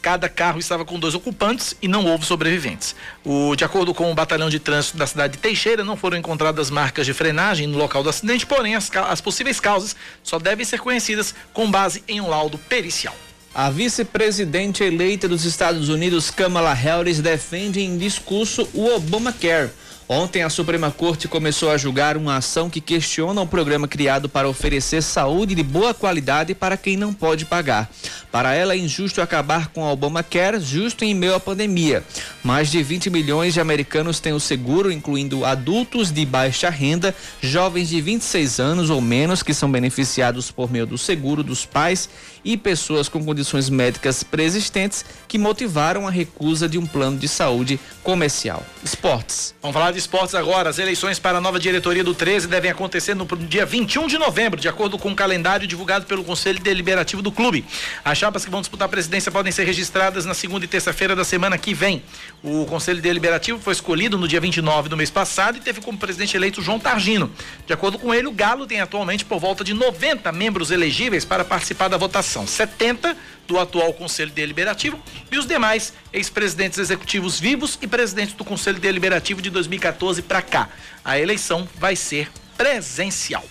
Cada carro estava com dois ocupantes e não houve sobreviventes. O, de acordo com o Batalhão de Trânsito da cidade de Teixeira, não foram encontradas marcas de frenagem no local do acidente, porém as, as possíveis causas só devem ser conhecidas com base em um laudo pericial. A vice-presidente eleita dos Estados Unidos, Kamala Harris, defende em discurso o Obamacare Ontem, a Suprema Corte começou a julgar uma ação que questiona o programa criado para oferecer saúde de boa qualidade para quem não pode pagar. Para ela, é injusto acabar com a Obamacare justo em meio à pandemia. Mais de 20 milhões de americanos têm o seguro, incluindo adultos de baixa renda, jovens de 26 anos ou menos que são beneficiados por meio do seguro dos pais e pessoas com condições médicas preexistentes que motivaram a recusa de um plano de saúde comercial. Esportes. Vamos falar de esportes agora. As eleições para a nova diretoria do 13 devem acontecer no dia 21 de novembro, de acordo com o calendário divulgado pelo Conselho Deliberativo do clube. As chapas que vão disputar a presidência podem ser registradas na segunda e terça-feira da semana que vem. O Conselho Deliberativo foi escolhido no dia 29 do mês passado e teve como presidente eleito João Targino. De acordo com ele, o Galo tem atualmente por volta de 90 membros elegíveis para participar da votação. 70 do atual Conselho Deliberativo e os demais ex-presidentes executivos vivos e presidentes do Conselho Deliberativo de 2014 para cá. A eleição vai ser presencial.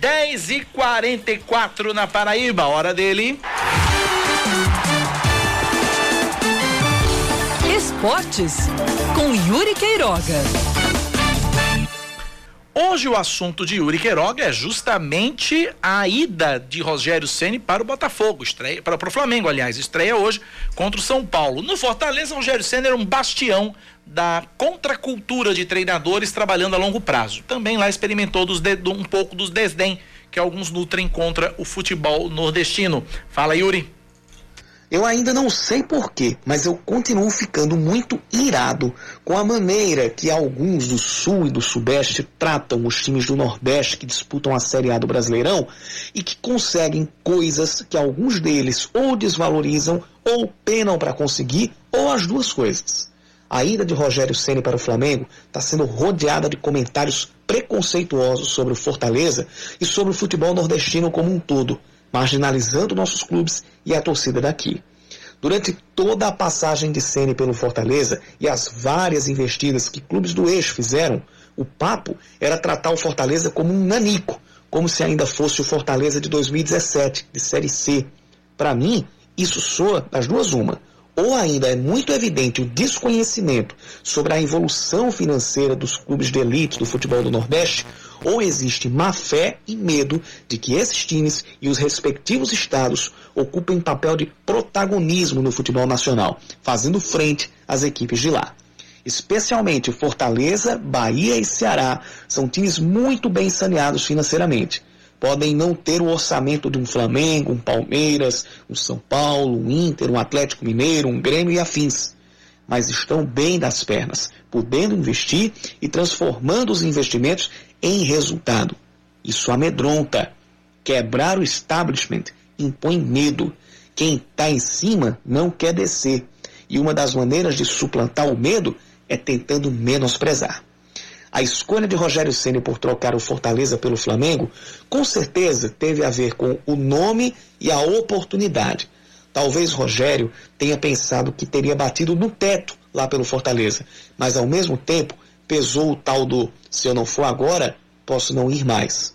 10 e 44 na Paraíba, hora dele. Esportes com Yuri Queiroga. Hoje o assunto de Yuri Queiroga é justamente a ida de Rogério Ceni para o Botafogo, estreia para, para o Flamengo, aliás, estreia hoje contra o São Paulo. No Fortaleza, Rogério Ceni era um bastião da contracultura de treinadores trabalhando a longo prazo. Também lá experimentou de, um pouco dos desdém que alguns nutrem contra o futebol nordestino. Fala, Yuri. Eu ainda não sei porquê, mas eu continuo ficando muito irado com a maneira que alguns do Sul e do Sudeste tratam os times do Nordeste que disputam a Série A do Brasileirão e que conseguem coisas que alguns deles ou desvalorizam ou penam para conseguir, ou as duas coisas. A ida de Rogério Ceni para o Flamengo está sendo rodeada de comentários preconceituosos sobre o Fortaleza e sobre o futebol nordestino como um todo marginalizando nossos clubes e a torcida daqui. Durante toda a passagem de Sene pelo Fortaleza e as várias investidas que clubes do eixo fizeram, o papo era tratar o Fortaleza como um nanico, como se ainda fosse o Fortaleza de 2017, de Série C. Para mim, isso soa das duas uma. Ou ainda é muito evidente o desconhecimento sobre a evolução financeira dos clubes de elite do futebol do Nordeste, ou existe má fé e medo de que esses times e os respectivos estados ocupem papel de protagonismo no futebol nacional, fazendo frente às equipes de lá. Especialmente Fortaleza, Bahia e Ceará são times muito bem saneados financeiramente. Podem não ter o orçamento de um Flamengo, um Palmeiras, um São Paulo, um Inter, um Atlético Mineiro, um Grêmio e afins mas estão bem das pernas, podendo investir e transformando os investimentos em resultado. Isso amedronta. Quebrar o establishment impõe medo. Quem está em cima não quer descer. E uma das maneiras de suplantar o medo é tentando menosprezar. A escolha de Rogério Ceni por trocar o Fortaleza pelo Flamengo, com certeza teve a ver com o nome e a oportunidade. Talvez Rogério tenha pensado que teria batido no teto lá pelo Fortaleza, mas ao mesmo tempo pesou o tal do se eu não for agora, posso não ir mais.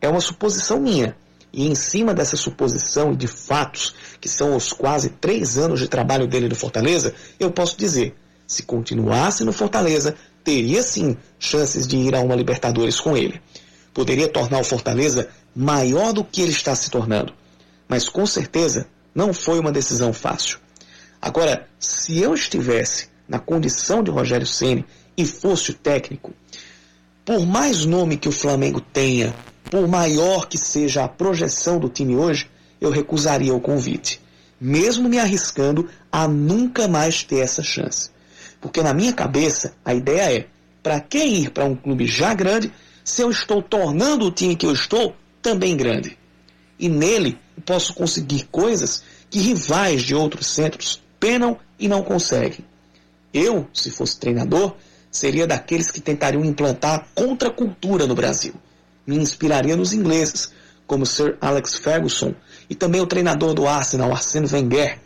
É uma suposição minha. E em cima dessa suposição e de fatos, que são os quase três anos de trabalho dele no Fortaleza, eu posso dizer: se continuasse no Fortaleza, teria sim chances de ir a uma Libertadores com ele. Poderia tornar o Fortaleza maior do que ele está se tornando. Mas com certeza não foi uma decisão fácil. Agora, se eu estivesse na condição de Rogério Ceni e fosse o técnico, por mais nome que o Flamengo tenha, por maior que seja a projeção do time hoje, eu recusaria o convite, mesmo me arriscando a nunca mais ter essa chance. Porque na minha cabeça, a ideia é: para que ir para um clube já grande se eu estou tornando o time que eu estou também grande? E nele posso conseguir coisas que rivais de outros centros penam e não conseguem. Eu, se fosse treinador, seria daqueles que tentariam implantar a contracultura no Brasil. Me inspiraria nos ingleses, como Sir Alex Ferguson e também o treinador do Arsenal, Arsène Wenger,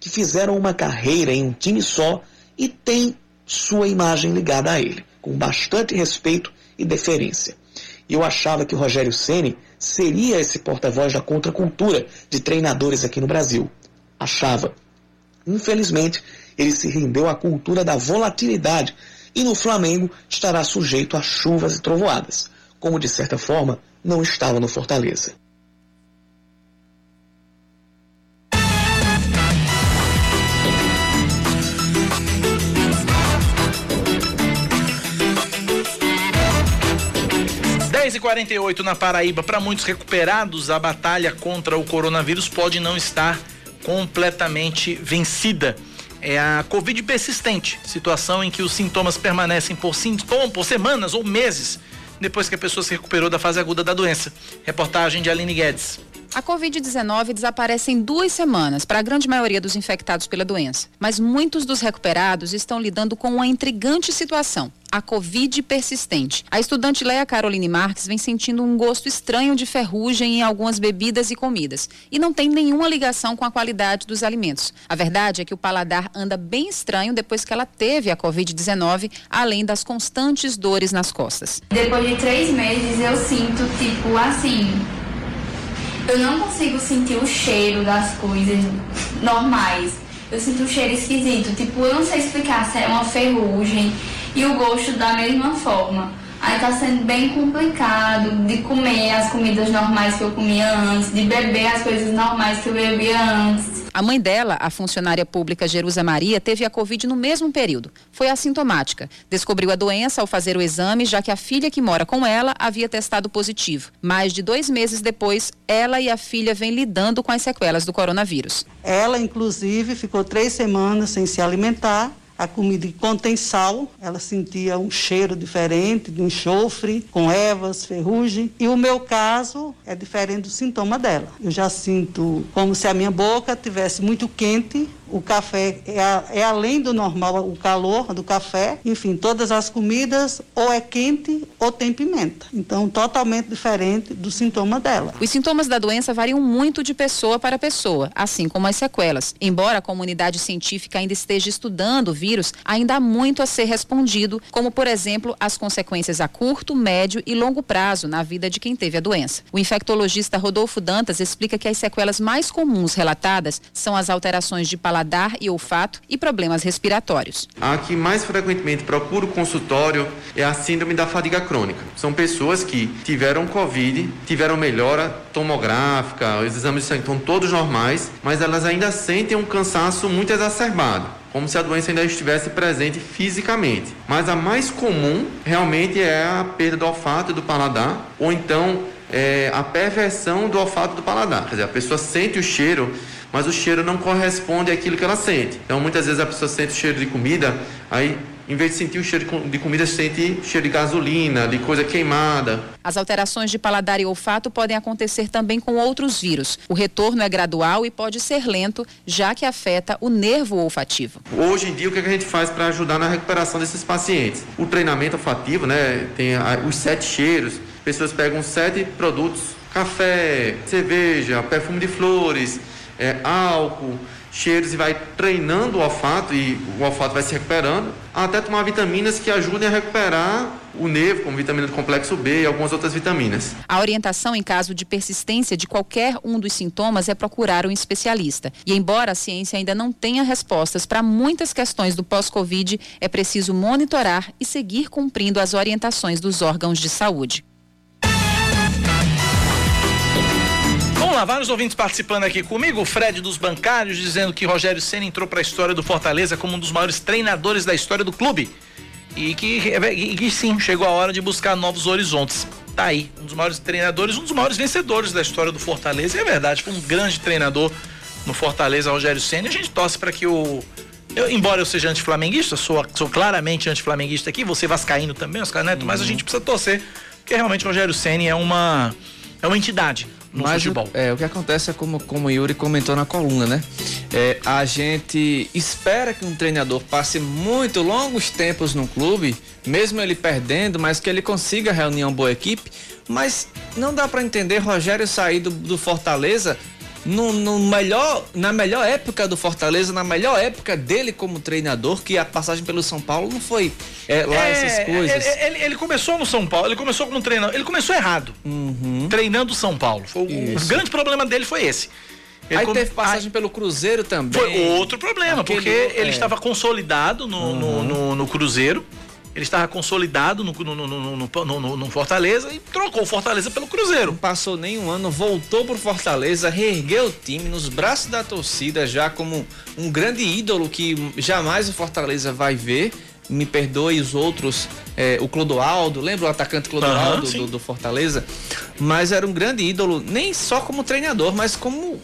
que fizeram uma carreira em um time só e têm sua imagem ligada a ele, com bastante respeito e deferência. E eu achava que o Rogério Ceni seria esse porta-voz da contracultura de treinadores aqui no Brasil. Achava. Infelizmente, ele se rendeu à cultura da volatilidade e no Flamengo estará sujeito a chuvas e trovoadas, como de certa forma não estava no Fortaleza. e 48 na Paraíba, para muitos recuperados, a batalha contra o coronavírus pode não estar completamente vencida. É a Covid persistente, situação em que os sintomas permanecem por, por semanas ou meses depois que a pessoa se recuperou da fase aguda da doença. Reportagem de Aline Guedes. A Covid-19 desaparece em duas semanas para a grande maioria dos infectados pela doença. Mas muitos dos recuperados estão lidando com uma intrigante situação a Covid persistente. A estudante Leia Caroline Marques vem sentindo um gosto estranho de ferrugem em algumas bebidas e comidas e não tem nenhuma ligação com a qualidade dos alimentos. A verdade é que o paladar anda bem estranho depois que ela teve a Covid-19, além das constantes dores nas costas. Depois de três meses eu sinto, tipo, assim, eu não consigo sentir o cheiro das coisas normais. Eu sinto um cheiro esquisito. Tipo, eu não sei explicar se é uma ferrugem e o gosto da mesma forma. Aí tá sendo bem complicado de comer as comidas normais que eu comia antes, de beber as coisas normais que eu bebia antes. A mãe dela, a funcionária pública Jerusa Maria, teve a Covid no mesmo período. Foi assintomática. Descobriu a doença ao fazer o exame, já que a filha que mora com ela havia testado positivo. Mais de dois meses depois, ela e a filha vêm lidando com as sequelas do coronavírus. Ela, inclusive, ficou três semanas sem se alimentar a comida contém sal, ela sentia um cheiro diferente, de enxofre, com ervas, ferrugem. E o meu caso é diferente do sintoma dela. Eu já sinto como se a minha boca tivesse muito quente, o café é, é, além do normal, o calor do café. Enfim, todas as comidas ou é quente ou tem pimenta. Então, totalmente diferente do sintoma dela. Os sintomas da doença variam muito de pessoa para pessoa, assim como as sequelas. Embora a comunidade científica ainda esteja estudando o vírus, ainda há muito a ser respondido, como, por exemplo, as consequências a curto, médio e longo prazo na vida de quem teve a doença. O infectologista Rodolfo Dantas explica que as sequelas mais comuns relatadas são as alterações de paladar paladar e olfato e problemas respiratórios. A que mais frequentemente procura o consultório é a síndrome da fadiga crônica. São pessoas que tiveram Covid, tiveram melhora tomográfica, os exames de sangue estão todos normais, mas elas ainda sentem um cansaço muito exacerbado como se a doença ainda estivesse presente fisicamente. Mas a mais comum realmente é a perda do olfato e do paladar, ou então é, a perversão do olfato e do paladar. Quer dizer, a pessoa sente o cheiro mas o cheiro não corresponde àquilo que ela sente. Então, muitas vezes a pessoa sente o cheiro de comida, aí em vez de sentir o cheiro de comida, sente cheiro de gasolina, de coisa queimada. As alterações de paladar e olfato podem acontecer também com outros vírus. O retorno é gradual e pode ser lento, já que afeta o nervo olfativo. Hoje em dia, o que a gente faz para ajudar na recuperação desses pacientes? O treinamento olfativo, né? Tem os sete cheiros. Pessoas pegam sete produtos: café, cerveja, perfume de flores é, álcool, cheiros e vai treinando o olfato e o olfato vai se recuperando, até tomar vitaminas que ajudem a recuperar o nervo, como vitamina do complexo B e algumas outras vitaminas. A orientação em caso de persistência de qualquer um dos sintomas é procurar um especialista. E embora a ciência ainda não tenha respostas para muitas questões do pós-Covid, é preciso monitorar e seguir cumprindo as orientações dos órgãos de saúde. Lá, vários ouvintes participando aqui comigo. O Fred dos Bancários dizendo que Rogério Senna entrou para a história do Fortaleza como um dos maiores treinadores da história do clube. E que, e que sim, chegou a hora de buscar novos horizontes. Tá aí, um dos maiores treinadores, um dos maiores vencedores da história do Fortaleza. E é verdade, foi um grande treinador no Fortaleza, Rogério Senna. E a gente torce para que o eu, embora eu seja anti-flamenguista, sou, sou claramente anti-flamenguista aqui, você vascaíno também, Oscar Neto, uhum. mas a uhum. gente precisa torcer, porque realmente o Rogério Senna é uma é uma entidade no Mas futebol. O, é, o que acontece é como, como o Yuri comentou na coluna, né? É, a gente espera que um treinador passe muito longos tempos no clube, mesmo ele perdendo, mas que ele consiga reunir uma boa equipe. Mas não dá para entender Rogério sair do, do Fortaleza no, no, melhor, na melhor época do Fortaleza, na melhor época dele como treinador, que a passagem pelo São Paulo não foi é, lá é, essas coisas. Ele, ele, ele, começou no São Paulo, ele começou como treinador, ele começou errado, uhum. treinando o São Paulo. Foi, o grande problema dele foi esse. Ele Aí come... teve passagem pelo Cruzeiro também. Foi outro problema, Aquele... porque ele é. estava consolidado no, uhum. no, no, no Cruzeiro ele estava consolidado no, no, no, no, Fortaleza e trocou o Fortaleza pelo Cruzeiro. Não passou nem um ano, voltou pro Fortaleza, reergueu o time nos braços da torcida, já como um grande ídolo que jamais o Fortaleza vai ver. Me perdoe os outros, é, o Clodoaldo, lembra o atacante Clodoaldo uhum, do, do Fortaleza? Mas era um grande ídolo, nem só como treinador, mas como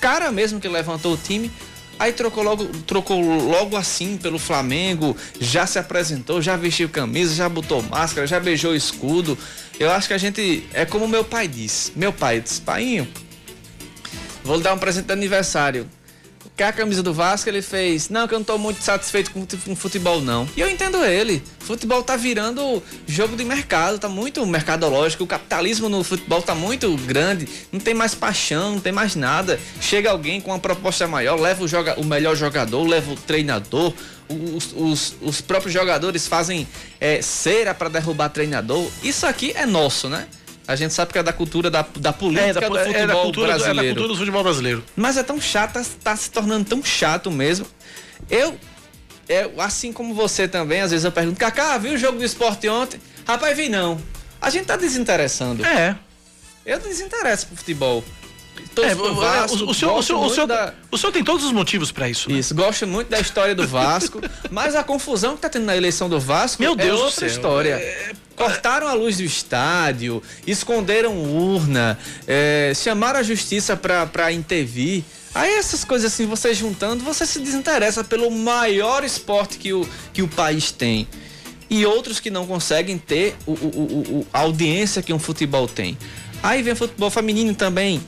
cara mesmo que levantou o time Aí trocou logo, trocou logo assim pelo Flamengo, já se apresentou, já vestiu camisa, já botou máscara, já beijou o escudo. Eu acho que a gente é como meu pai disse. Meu pai disse: "Painho, vou lhe dar um presente de aniversário quer a camisa do Vasco, ele fez, não, que eu não tô muito satisfeito com o futebol, não. E eu entendo ele. Futebol tá virando jogo de mercado, tá muito mercadológico. O capitalismo no futebol tá muito grande, não tem mais paixão, não tem mais nada. Chega alguém com uma proposta maior, leva o, joga, o melhor jogador, leva o treinador. Os, os, os próprios jogadores fazem é, cera para derrubar treinador. Isso aqui é nosso, né? A gente sabe que é da cultura da, da política é, da, do futebol é da cultura, brasileiro. É da cultura do futebol brasileiro. Mas é tão chato, tá, tá se tornando tão chato mesmo. Eu, eu, assim como você também, às vezes eu pergunto, Cacá, viu o jogo do esporte ontem? Rapaz, vi não. A gente tá desinteressando. É. Eu desinteresso pro futebol. É, o, Vasco, o, o, senhor, o, senhor, o, senhor, da... o senhor tem todos os motivos para isso. Né? Isso, gosto muito da história do Vasco, [laughs] mas a confusão que tá tendo na eleição do Vasco Meu Deus é outra história. É... Cortaram a luz do estádio, esconderam urna, é, chamaram a justiça para intervir. Aí essas coisas assim, você juntando, você se desinteressa pelo maior esporte que o, que o país tem. E outros que não conseguem ter o, o, o, a audiência que um futebol tem. Aí vem o futebol feminino também,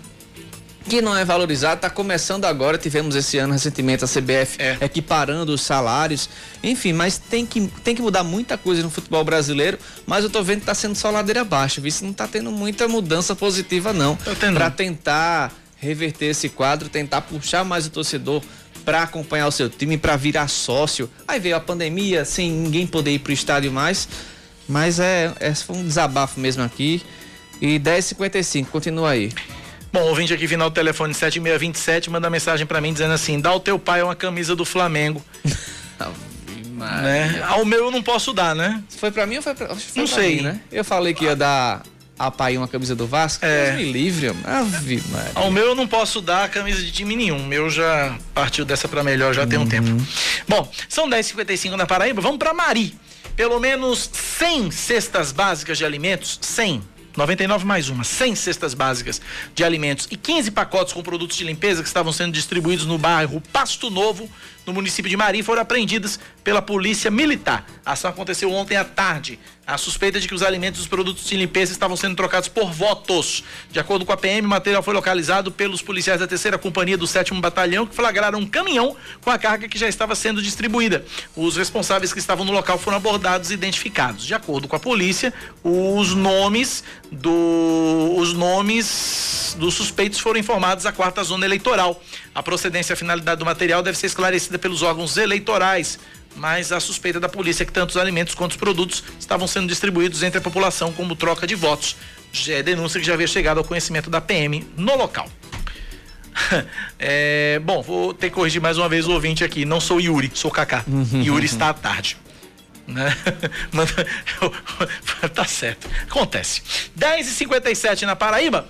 que não é valorizado, está começando agora, tivemos esse ano recentemente a CBF é. equiparando os salários, enfim, mas tem que, tem que mudar muita coisa no futebol brasileiro, mas eu tô vendo que tá sendo só ladeira abaixo, viu? não tá tendo muita mudança positiva não, para tentar reverter esse quadro, tentar puxar mais o torcedor para acompanhar o seu time, para virar sócio. Aí veio a pandemia, sem ninguém poder ir pro estádio mais, mas é, é foi um desabafo mesmo aqui. E 10h55, continua aí. Bom, ouvinte aqui, final do telefone 7627, manda mensagem para mim dizendo assim: dá ao teu pai uma camisa do Flamengo. [laughs] né? Ao meu eu não posso dar, né? Foi para mim ou foi pra, foi não pra sei. Mim, né? Eu falei que ia dar a pai uma camisa do Vasco. É. Deus me livre, Ave Maria. Ao meu eu não posso dar camisa de time nenhum. Meu já partiu dessa para melhor já tem um tempo. Bom, são 10h55 na Paraíba. Vamos para Mari. Pelo menos 100 cestas básicas de alimentos, 100 99 mais uma, 100 cestas básicas de alimentos e 15 pacotes com produtos de limpeza que estavam sendo distribuídos no bairro Pasto Novo, no município de Mari, foram apreendidas pela Polícia Militar. A ação aconteceu ontem à tarde. A suspeita de que os alimentos e os produtos de limpeza estavam sendo trocados por votos. De acordo com a PM, o material foi localizado pelos policiais da terceira companhia do 7 Batalhão, que flagraram um caminhão com a carga que já estava sendo distribuída. Os responsáveis que estavam no local foram abordados e identificados. De acordo com a polícia, os nomes do os nomes dos suspeitos foram informados à quarta zona eleitoral. A procedência e a finalidade do material deve ser esclarecida pelos órgãos eleitorais mas a suspeita da polícia é que tanto os alimentos quanto os produtos estavam sendo distribuídos entre a população como troca de votos. Já é denúncia que já havia chegado ao conhecimento da PM no local. [laughs] é, bom, vou ter que corrigir mais uma vez o ouvinte aqui. Não sou Yuri, sou Kaká. Uhum. Yuri está à tarde. Né? [laughs] [laughs] tá certo. Acontece. 10h57 na Paraíba.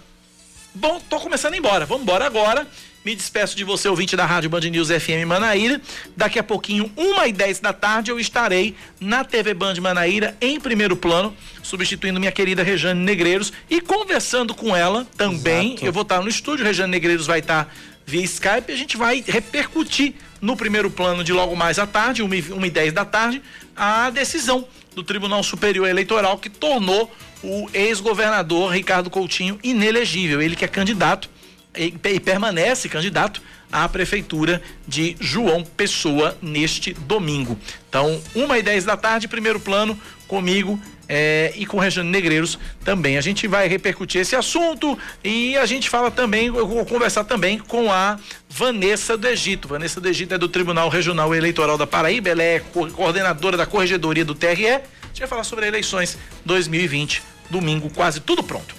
Bom, tô começando a ir embora. Vamos embora agora. Me despeço de você, ouvinte da Rádio Band News FM Manaíra. Daqui a pouquinho, 1 e 10 da tarde, eu estarei na TV Band Manaíra, em primeiro plano, substituindo minha querida Rejane Negreiros e conversando com ela também. Exato. Eu vou estar no estúdio, Rejane Negreiros vai estar via Skype a gente vai repercutir no primeiro plano de logo mais à tarde, 1 e 10 da tarde, a decisão do Tribunal Superior Eleitoral que tornou o ex-governador Ricardo Coutinho inelegível. Ele que é candidato e, permanece candidato à prefeitura de João Pessoa neste domingo. Então, uma e dez da tarde, primeiro plano comigo é, e com Regiane Negreiros também. A gente vai repercutir esse assunto e a gente fala também, eu vou conversar também com a Vanessa do Egito. Vanessa do Egito é do Tribunal Regional Eleitoral da Paraíba, ela é co coordenadora da Corregedoria do TRE. A gente vai falar sobre eleições 2020, domingo, quase tudo pronto.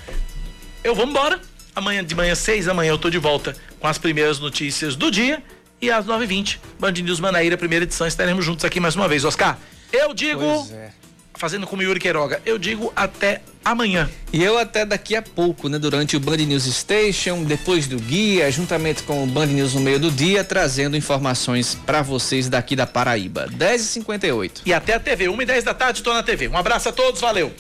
Eu vou embora. Amanhã de manhã, seis da manhã, eu tô de volta com as primeiras notícias do dia. E às 9h20, Band News Manaíra, primeira edição, estaremos juntos aqui mais uma vez. Oscar, eu digo. Fazendo como Yuri Queiroga, eu digo até amanhã. E eu até daqui a pouco, né? Durante o Band News Station, depois do guia, juntamente com o Band News no meio do dia, trazendo informações para vocês daqui da Paraíba. 10h58. E até a TV, 1 e 10 da tarde, estou na TV. Um abraço a todos, valeu!